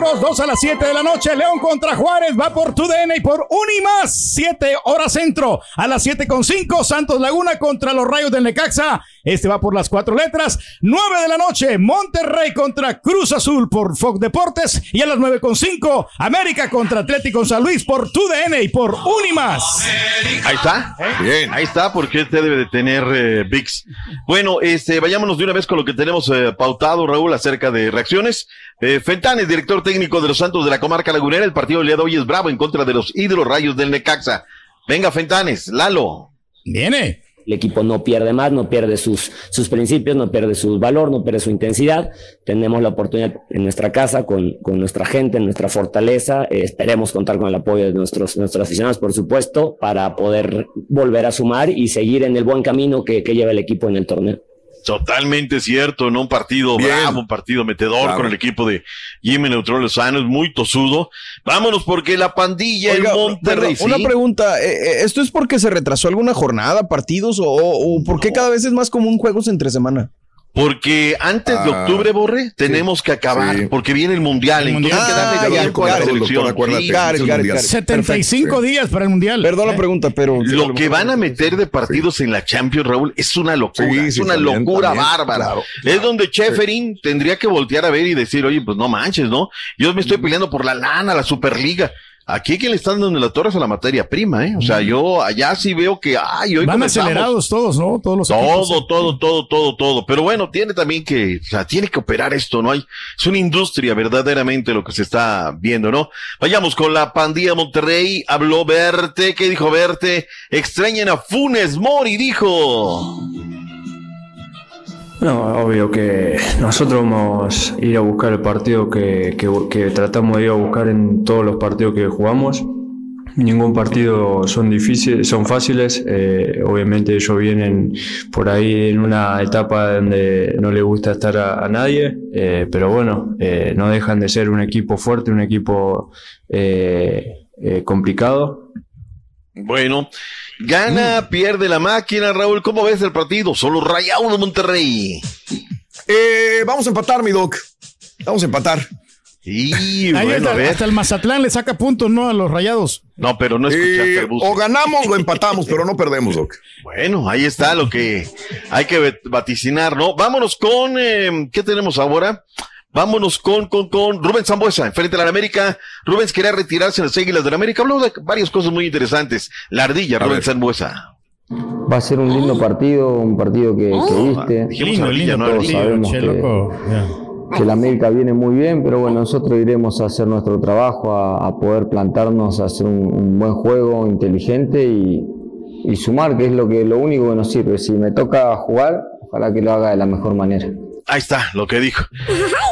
encuentros, dos a las 7 de la noche. León contra Juárez va por TUDN y por Unimas. 7 horas centro. A las 7 con 5, Santos Laguna contra los Rayos del Necaxa. Este va por las cuatro letras. 9 de la noche, Monterrey contra Cruz Azul por Fox Deportes. Y a las 9 con 5, América contra Atlético San Luis por TUDN y por Unimas. Ahí está. Bien. Ahí está, porque usted debe de tener eh, VIX. Bueno, este, vayámonos de una vez con lo que tenemos eh, pautado, Raúl, acerca de reacciones. Eh, Fentanes, director técnico de los Santos de la comarca lagunera. El partido del día de hoy es bravo en contra de los ídolos rayos del Necaxa. Venga, Fentanes, Lalo. Viene. El equipo no pierde más, no pierde sus, sus principios, no pierde su valor, no pierde su intensidad. Tenemos la oportunidad en nuestra casa, con, con nuestra gente, en nuestra fortaleza. Eh, esperemos contar con el apoyo de nuestros, nuestros aficionados, por supuesto, para poder volver a sumar y seguir en el buen camino que, que lleva el equipo en el torneo. Totalmente cierto, ¿no? Un partido bravo, un partido metedor Claro. con el equipo de Jimmy Neutral Lozano, es muy tosudo. Vámonos porque la pandilla Oiga, en Monterrey. perdón, Una pregunta, eh, eh, ¿esto es porque se retrasó alguna jornada, partidos o, o por qué cada vez es más común juegos entre semana? Porque antes de Ah, octubre, Borre, tenemos que acabar, sí. porque viene el mundial. El entonces Mundial. hay que darle Ah, ya, tiempo a la selección. doctor, acuérdate, Sí. ese es el Got it, got it. 75 días para el mundial. Perdón la ¿eh? pregunta, pero. Lo que van a meter de partidos en la Champions, Raúl, es una locura, Sí, es una también, locura también, bárbara. claro, es donde Cheferin tendría que voltear a ver y decir, oye, pues no manches, ¿no? Yo me estoy peleando por la lana, la Superliga. Aquí quien le están dando la torre es a la materia prima, ¿eh? O sea, yo allá sí veo que, ay, hoy Van comenzamos. acelerados todos, ¿no? Todos los equipos. Todo, todo, todo, todo, todo. Pero bueno, tiene también que, o sea, tiene que operar esto, ¿no? Hay, es una industria verdaderamente lo que se está viendo, ¿no? Vayamos con la pandilla Monterrey. Habló Verte. ¿Qué dijo Verte? Extrañan a Funes Mori, dijo. No, obvio que nosotros vamos a ir a buscar el partido que, tratamos de ir a buscar en todos los partidos que jugamos. Ningún partido son difíciles, son fáciles. eh, obviamente ellos vienen por ahí en una etapa donde no le gusta estar a, nadie, eh, pero bueno, eh, no dejan de ser un equipo fuerte, un equipo eh, complicado. Bueno, gana, pierde la máquina, Raúl. ¿Cómo ves el partido? Solo Rayados de Monterrey. Eh, vamos a empatar, mi doc. Vamos a empatar. Y Ahí bueno, hasta, a ver. hasta el Mazatlán le saca puntos, ¿no? A los rayados. No, pero no escuchaste Eh, o ganamos o empatamos, pero no perdemos, doc. Bueno, ahí está lo que hay que vaticinar, ¿no? Vámonos con, eh, ¿qué tenemos ahora? Vámonos con, con, con Rubén Zambuesa, frente a la América. Rubens quería retirarse en las Águilas de la América. Habló de varias cosas muy interesantes. La ardilla, Rubén Zambuesa. Va a ser un lindo partido, un partido que, que viste. dijimos Lindo, ardilla, lindo no Todos ardilla, sabemos che, que, loco. que la América viene muy bien, pero bueno, nosotros iremos a hacer nuestro trabajo, a, a poder plantarnos, a hacer un, un buen juego inteligente y, y sumar, que es lo que lo único que nos sirve. Si me toca jugar, ojalá que lo haga de la mejor manera. Ahí está lo que dijo.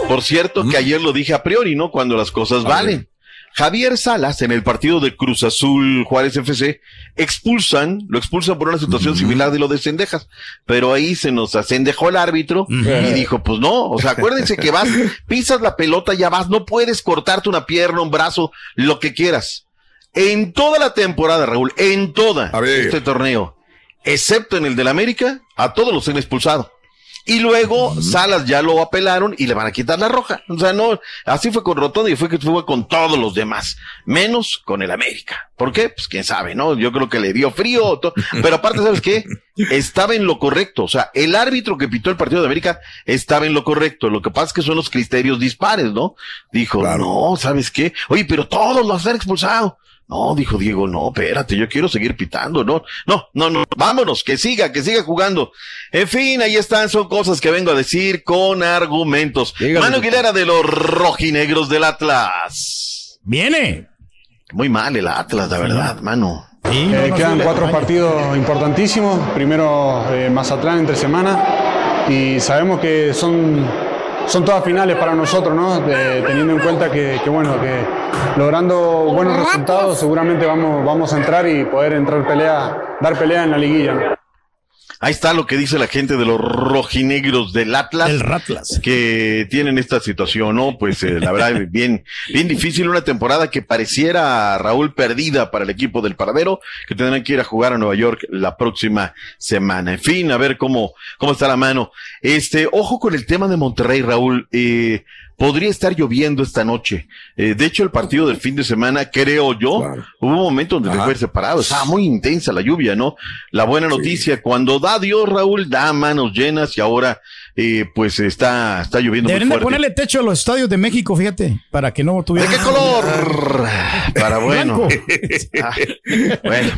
Por cierto, que ayer lo dije a priori, ¿no? Cuando las cosas valen. Javier Salas, en el partido de Cruz Azul Juárez FC, expulsan, lo expulsan por una situación similar de lo de Cendejas, pero ahí se nos acendejó el árbitro y dijo, pues no, o sea, acuérdense que vas, pisas la pelota, ya vas, no puedes cortarte una pierna, un brazo, lo que quieras. En toda la temporada, Raúl, en toda este torneo, excepto en el del América, a todos los han expulsado. Y luego Salas ya lo apelaron y le van a quitar la roja. O sea, no, así fue con Rotondo y fue que fue con todos los demás, menos con el América. ¿Por qué? Pues quién sabe, ¿no? Yo creo que le dio frío. Pero aparte, ¿sabes qué? Estaba en lo correcto. O sea, el árbitro que pitó el partido de América estaba en lo correcto. Lo que pasa es que son los criterios dispares, ¿no? Dijo, no, ¿sabes qué? Oye, pero todos los han expulsado. No, dijo Diego, no, espérate, yo quiero seguir pitando, no, no, no, no, vámonos, que siga, que siga jugando. En fin, ahí están, son cosas que vengo a decir con argumentos. Mano Aguilera de los rojinegros del Atlas. Viene. Muy mal el Atlas, la verdad, mano. Eh, quedan cuatro partidos importantísimos. Primero eh, Mazatlán entre semana y sabemos que son, son todas finales para nosotros, ¿no? De- teniendo en cuenta que, que, bueno, que logrando buenos resultados seguramente vamos, vamos a entrar y poder entrar pelea, dar pelea en la liguilla. ¿no? Ahí está lo que dice la gente de los rojinegros del Atlas. El Ratlas. Que tienen esta situación, ¿no? Pues eh, la verdad, bien, bien difícil. Una temporada que pareciera, Raúl, perdida para el equipo del Paradero, que tendrán que ir a jugar a Nueva York la próxima semana. En fin, a ver cómo, cómo está la mano. Este, ojo con el tema de Monterrey, Raúl. Eh, podría estar lloviendo esta noche. Eh, de hecho, el partido del fin de semana, creo yo, hubo un momento donde se fue separado. Estaba muy intensa la lluvia, ¿no? La buena noticia, cuando da Dios, Raúl, da manos llenas y ahora, eh, pues está, está lloviendo Deberían muy de fuerte. ponerle techo a los estadios de México, fíjate, para que no tuviera. ¿De qué color? Para bueno. Blanco. Ah, bueno,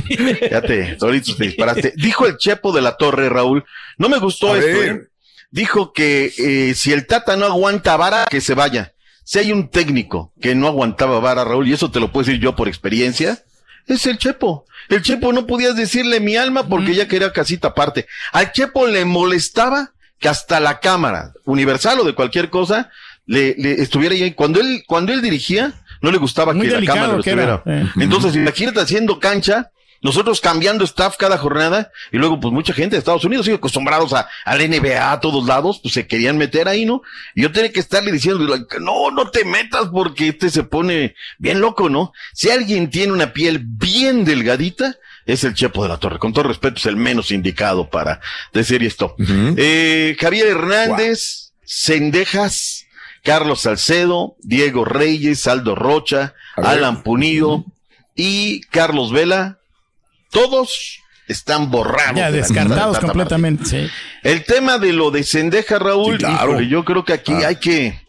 ya te, ahorita te disparaste. Dijo el Chepo de la Torre, Raúl. No me gustó A esto, ver. Dijo que eh, si el Tata no aguanta vara, que se vaya. si hay un técnico que no aguantaba vara, Raúl, y eso te lo puedo decir yo por experiencia, es el Chepo. El Chepo no podías decirle mi alma porque ya quería casita aparte. Al Chepo le molestaba que hasta la cámara, universal o de cualquier cosa, le, le estuviera ahí. Cuando él, cuando él dirigía, no le gustaba Muy que la cámara lo estuviera. Eh. Entonces, imagínate haciendo cancha, nosotros cambiando staff cada jornada, y luego, pues mucha gente de Estados Unidos, sigue acostumbrados a, al NBA a todos lados, pues se querían meter ahí, ¿no? Y yo tenía que estarle diciendo, no, no te metas porque este se pone bien loco, ¿no? Si alguien tiene una piel bien delgadita, es el Chepo de la Torre. Con todo respeto, es el menos indicado para decir esto. Eh, Javier Hernández, Cendejas, Carlos Salcedo, Diego Reyes, Aldo Rocha, Alan Punido y Carlos Vela, todos están borrados. Ya de descartados completamente. Sí. el tema de lo de Cendeja, Raúl, Sí, claro. híjole, yo creo que aquí Ah. hay que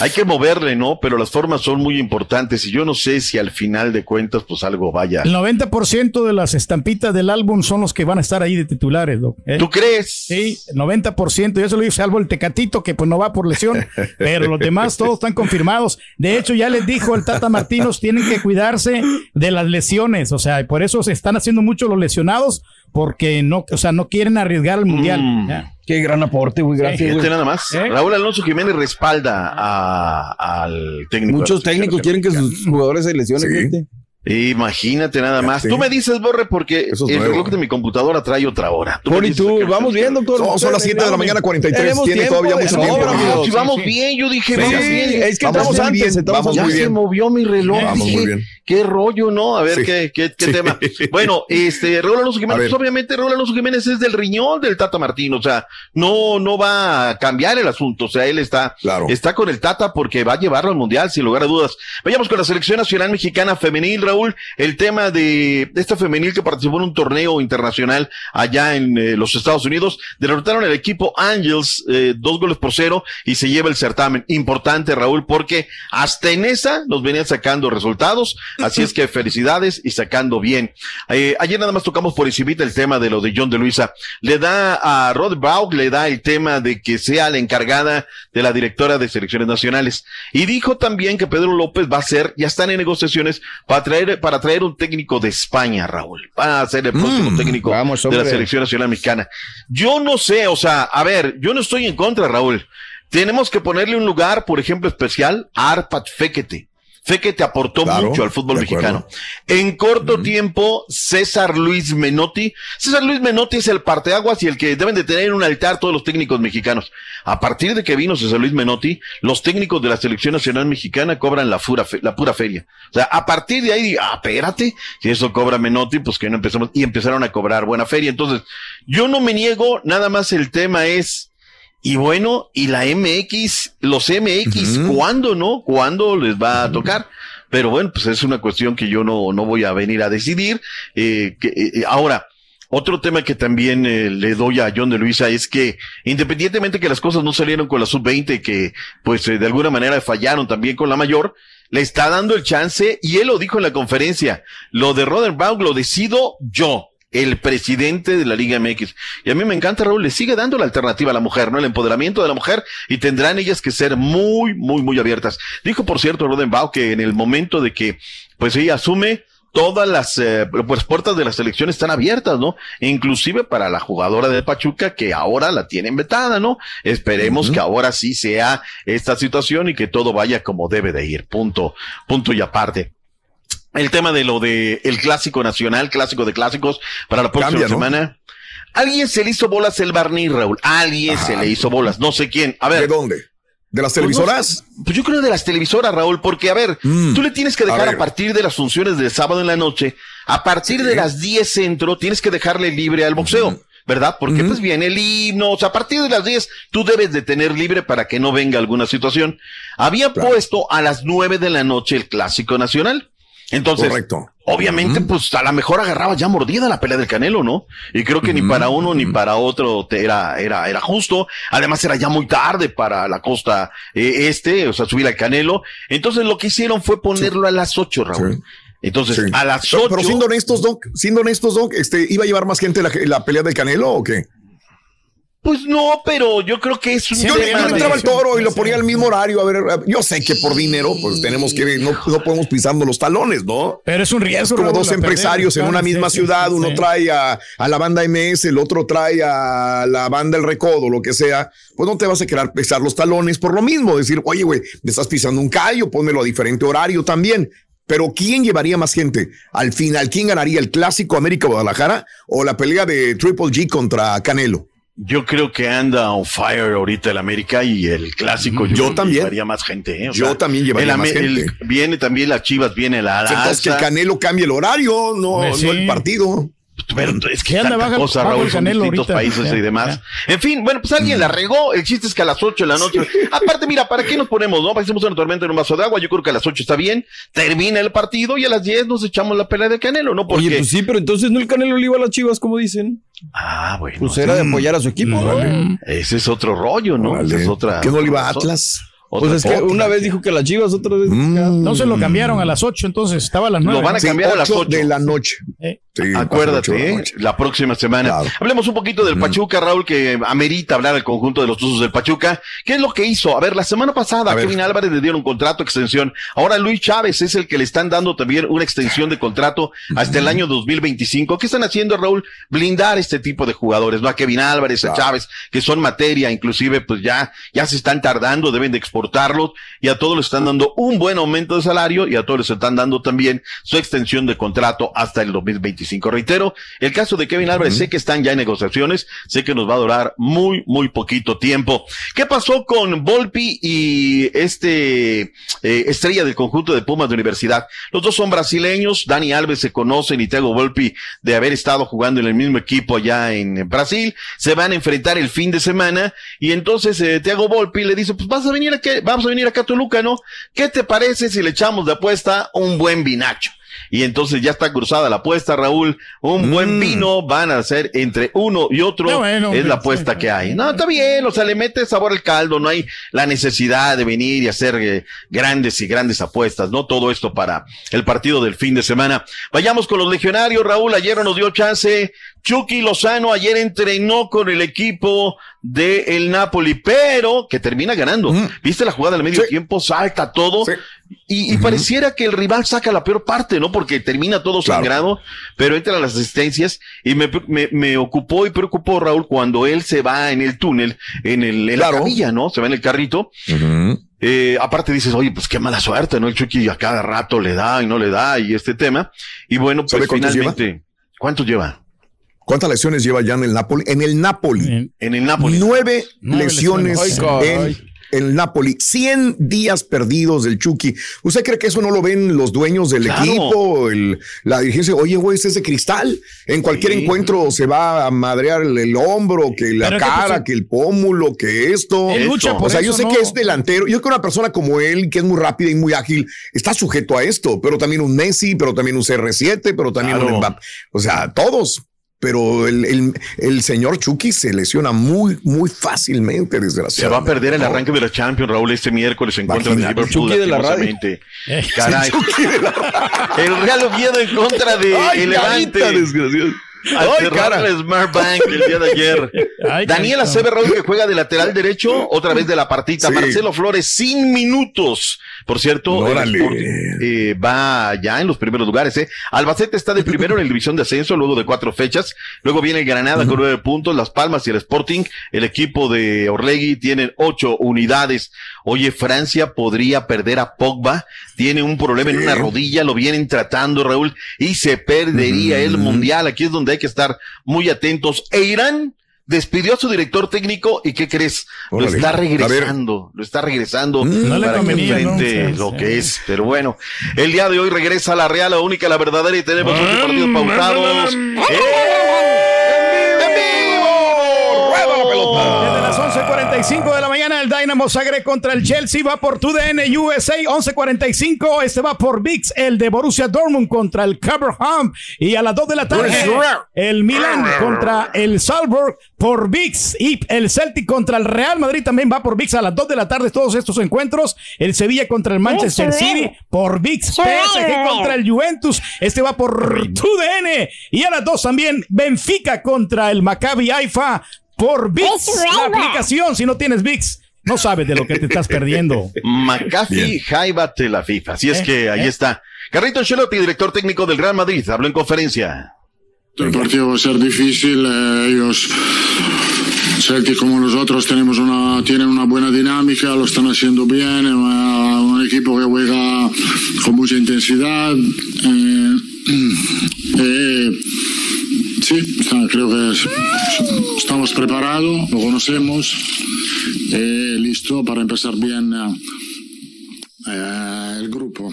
hay que moverle, ¿no? Pero las formas son muy importantes y yo no sé si al final de cuentas pues algo vaya. El 90% de las estampitas del álbum son los que van a estar ahí de titulares, Doc, ¿eh? ¿Tú crees? Sí, el 90%. Yo se lo digo, salvo el Tecatito, que pues no va por lesión, pero los demás todos están confirmados. De hecho, ya les dijo el Tata Martinos, tienen que cuidarse de las lesiones. O sea, y por eso se están haciendo mucho los lesionados, porque no, o sea, no quieren arriesgar el mundial. Mm. Qué gran aporte, güey. Gracias, Fíjate güey. nada más. ¿Eh? Raúl Alonso Jiménez respalda a- al técnico. Muchos técnicos quieren que sus jugadores se lesionen, Sí. Imagínate nada más. Sí. Tú me dices, Borre, porque Eso es el nuevo. reloj de mi computadora trae otra hora. Tú me Poli, dices tú, vamos bien, doctor. No, son las 7 de la mañana, 43. Tenemos Tiene tiempo todavía de mucho tiempo. si Sí, vamos sí. bien, yo dije, Sí, vamos bien. es que Vamos antes, bien, vamos ya muy antes. se bien. movió mi reloj. Vamos dije, muy bien. Qué rollo, ¿no? A ver Sí. qué, qué, qué Sí. tema. Bueno, este, Raúl Alonso Jiménez, obviamente Raúl Alonso Jiménez es del riñón del Tata Martín, o sea, no, no va a cambiar el asunto, o sea, él está, Claro. está con el Tata porque va a llevarlo al Mundial, sin lugar a dudas. Vayamos con la selección nacional mexicana femenil, Raúl, el tema de esta femenil que participó en un torneo internacional allá en eh, los Estados Unidos, derrotaron al equipo Angels eh, dos goles por cero y se lleva el certamen. Importante, Raúl, porque hasta en esa nos venían sacando resultados, así es que felicidades y sacando bien. Eh, ayer nada más tocamos por encimita el tema de lo de John de Luisa. Le da a Rod Baugh, le da el tema de que sea la encargada de la directora de selecciones nacionales. Y dijo también que Pedro López va a ser, ya están en negociaciones para traer, para traer un técnico de España, Raúl. Va a ser el próximo técnico vamos, de la selección nacional mexicana. Yo no sé, o sea, a ver, yo no estoy en contra, Raúl. Tenemos que ponerle un lugar, por ejemplo, especial a Arpat Fekete. Fekete aportó Claro, mucho al fútbol mexicano. En corto tiempo, César Luis Menotti. César Luis Menotti es el parteaguas y el que deben de tener en un altar todos los técnicos mexicanos. A partir de que vino César Luis Menotti, los técnicos de la selección nacional mexicana cobran la, fe- la pura feria. O sea, a partir de ahí, ah, espérate, si eso cobra Menotti, pues que no empezamos, y empezaron a cobrar buena feria. Entonces, yo no me niego, nada más el tema es, y bueno, y la MX, los MX, ¿cuándo no? ¿Cuándo les va a tocar? Pero bueno, pues es una cuestión que yo no, no voy a venir a decidir. Eh, que, eh, ahora, otro tema que también eh, le doy a John de Luisa es que independientemente que las cosas no salieron con la sub-20, que pues eh, de alguna manera fallaron también con la mayor, le está dando el chance y él lo dijo en la conferencia, lo de Rodenbaugh lo decido yo el presidente de la Liga MX. Y a mí me encanta, Raúl, le sigue dando la alternativa a la mujer, ¿no? El empoderamiento de la mujer y tendrán ellas que ser muy, muy, muy abiertas. Dijo, por cierto, Rodenbach que en el momento de que, pues ella asume, todas las eh, pues, puertas de la selección están abiertas, ¿no? Inclusive para la jugadora de Pachuca que ahora la tienen vetada, ¿no? Esperemos que ahora sí sea esta situación y que todo vaya como debe de ir. Punto, punto y aparte. El tema de lo de el clásico nacional, clásico de clásicos para la próxima Cambia, ¿no? semana. Alguien se le hizo bolas el barniz, Raúl. Alguien se le hizo bolas, no sé quién. A ver. ¿De dónde? ¿De las televisoras? Pues, no- pues yo creo de las televisoras, Raúl, porque a ver, tú le tienes que dejar a, partir de las funciones del sábado en la noche, a partir de las 10 centro, tienes que dejarle libre al boxeo. ¿Verdad? Porque pues viene el himno, o sea, a partir de las 10 tú debes de tener libre para que no venga alguna situación. Había puesto a las 9 de la noche el clásico nacional. Entonces, Correcto. obviamente, pues a lo mejor agarraba ya mordida la pelea del Canelo, ¿no? Y creo que ni para uno ni para otro te era, era, era justo. Además, era ya muy tarde para la costa eh, este, o sea, subir al Canelo. Entonces, lo que hicieron fue ponerlo a las 8, Raúl. Entonces, a las Pero, 8. pero siendo honestos, Doc, siendo honestos, Doc, este, ¿iba a llevar más gente la, la pelea del Canelo o qué? Pues no, pero yo creo que es un Yo, tema yo le entraba al toro y lo ponía al mismo horario. A ver, yo sé que por dinero, pues tenemos que, no, no podemos pisando los talones, ¿no? Pero es un riesgo. Como Raúl, dos empresarios en una misma sí, sí, ciudad, uno sí. trae a, a la banda MS, el otro trae a la banda El Recodo, lo que sea, pues no te vas a querer pisar los talones por lo mismo, decir, oye, güey, me estás pisando un callo, pónmelo a diferente horario también. Pero ¿quién llevaría más gente? Al final, ¿quién ganaría el clásico América Guadalajara o la pelea de Triple G contra Canelo? Yo creo que anda on fire ahorita el América y el clásico. Yo que también. Llevaría más gente. ¿eh? Yo también llevaría el más el- gente. viene también las Chivas, viene la Entonces que el. Canelo cambie el horario, no, no el partido. Pero es que anda baja- cosa, bajo Raúl, son Canelo distintos ahorita. países Ya, y demás. En fin, bueno, pues alguien la regó. El chiste es que a las 8 de la noche. Aparte, mira, ¿para qué nos ponemos, no? Parecemos una tormenta en un vaso de agua. Yo creo que a las 8 está bien. Termina el partido y a las 10 nos echamos la pelea de Canelo, ¿no? Porque. Oye, pues sí, pero entonces no el Canelo le iba a las chivas, como dicen. Ah, bueno. Pues era de apoyar a su equipo, ¿no? Ese es otro rollo, ¿no? Esa es otra. ¿Qué no le iba a otra- Atlas? Otra Pues es que una vez dijo que las chivas, otra vez. Mm. No se lo cambiaron a las 8, entonces estaba a las 9. Lo van a cambiar a las 8 de la noche. Eh. Sí, Acuérdate, la ¿eh? noche. la próxima semana. Hablemos un poquito del Pachuca, Raúl, que amerita hablar al conjunto de los Tuzos del Pachuca. ¿Qué es lo que hizo? A ver, la semana pasada A a ver. Kevin Álvarez le dieron contrato, extensión. Ahora Luis Chávez es el que le están dando también una extensión de contrato hasta el año 2025. ¿Qué están haciendo, Raúl? Blindar este tipo de jugadores, ¿no? A Kevin Álvarez, a Chávez, que son materia, inclusive, pues ya, ya se están tardando, deben de exportarlos y a todos les están dando un buen aumento de salario y a todos les están dando también su extensión de contrato hasta el 2025. Reitero, el caso de Kevin Álvarez, sé que están ya en negociaciones, sé que nos va a durar muy, muy poquito tiempo. ¿Qué pasó con Volpi y este eh, estrella del conjunto de Pumas de Universidad? Los dos son brasileños, Dani Alves se conocen y Thiago Volpi de haber estado jugando en el mismo equipo allá en Brasil, se van a enfrentar el fin de semana y entonces eh, Volpi le dice, pues vas a venir aquí, vamos a venir acá a Toluca, ¿no? ¿Qué te parece si le echamos de apuesta un buen vinacho? Y entonces ya está cruzada la apuesta, Raúl. Un buen vino van a hacer entre uno y otro. No, bueno, es la apuesta que hay. No, está bien, o sea, le mete sabor al caldo. No hay la necesidad de venir y hacer eh, grandes y grandes apuestas. No todo esto para el partido del fin de semana. Vayamos con los legionarios, Raúl. Ayer no nos dio chance. Chucky Lozano ayer entrenó con el equipo de el Napoli, pero que termina ganando. ¿Viste la jugada del medio tiempo? Salta todo. Y, y pareciera que el rival saca la peor parte, ¿no? Porque termina todo sangrado, pero entran las asistencias y me, me, me ocupó y preocupó Raúl cuando él se va en el túnel, en el, en la camilla, ¿no? Se va en el carrito. Eh, aparte dices, oye, pues qué mala suerte, ¿no? El Chucky a cada rato le da y no le da y este tema. Y bueno, pues ¿Sabe cuántos finalmente, ¿cuántos lleva? ¿Cuántas lesiones lleva ya en el Napoli? En el Napoli. En el Napoli. Nueve, Nueve lesiones lesiones. Ay, caray. en el Napoli. 100 días perdidos del Chucky. ¿Usted cree que eso no lo ven los dueños del Claro. equipo? El- la dirigencia, oye, güey, ese es de cristal. En cualquier Sí. encuentro se va a madrear el, el hombro, que la Pero es que, cara, pues, que el pómulo, que esto. Él lucha por o sea, yo sé ¿no? que es delantero. Yo creo que una persona como él, que es muy rápida y muy ágil, está sujeto a esto. Pero también un Messi, pero también un CR7, pero también Claro. un Mbappé. O sea, todos. Pero el, el- el señor Chucky se lesiona muy, muy fácilmente, Se desgraciadamente. va a perder el arranque de la Champions, Raúl, este miércoles en contra de Imagínate, Liverpool. Chucky de la radio. lastimosamente. Caray. El Real Oviedo en contra de Ay, el Levante. carita. Al Ay, cerrar cara. el Smart Bank el día de ayer. Ay, Daniel que juega de lateral derecho, otra vez de la partita. Sí. Marcelo Flores, sin minutos. Por cierto. Sporting, eh, va ya en los primeros lugares. ¿eh? Albacete está de primero en la división de ascenso luego de cuatro fechas. Luego viene el Granada con nueve puntos, Las Palmas y el Sporting. El equipo de Orlegui tienen ocho unidades. Oye, Francia podría perder a Pogba. Tiene un problema en una rodilla, lo vienen tratando, Raúl, y se perdería el mundial. Aquí es donde hay que estar muy atentos. E Irán despidió a su director técnico y ¿qué crees? Lo está regresando, lo está regresando No le para que convenía, ¿no? enfrente Sí, lo que es. Pero bueno, el día de hoy regresa la Real, la única, la verdadera y tenemos ocho partidos pautados. ¡En las 11.45 de la mañana, el Dynamo Zagreb contra el Chelsea va por TUDN USA. 11.45, este va por VIX, el de Borussia Dortmund contra el Caberham. Y a las 2 de la tarde, el Milan contra el Salzburg por VIX. Y el Celtic contra el Real Madrid también va por VIX a las 2 de la tarde. Todos estos encuentros. El Sevilla contra el Manchester City por VIX. PSG contra el Juventus. Este va por TUDN. Y a las 2 también Benfica contra el Maccabi Haifa. Por VIX, Es la aplicación. Si no tienes VIX, no sabes de lo que te estás perdiendo. McAfee Jaiba Tel Aviv. Así es Eh, que ahí eh. está. Carrito Ancelotti, director técnico del Real Madrid, habló en conferencia. El partido va a ser difícil. eh, ellos, Celtic como nosotros, tenemos una, tienen una buena dinámica, lo están haciendo bien. Una- un equipo que juega con mucha intensidad. eh, eh, sí, creo que es- estamos preparados, lo conocemos. eh, listo para empezar bien eh, eh, el grupo.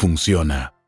funciona.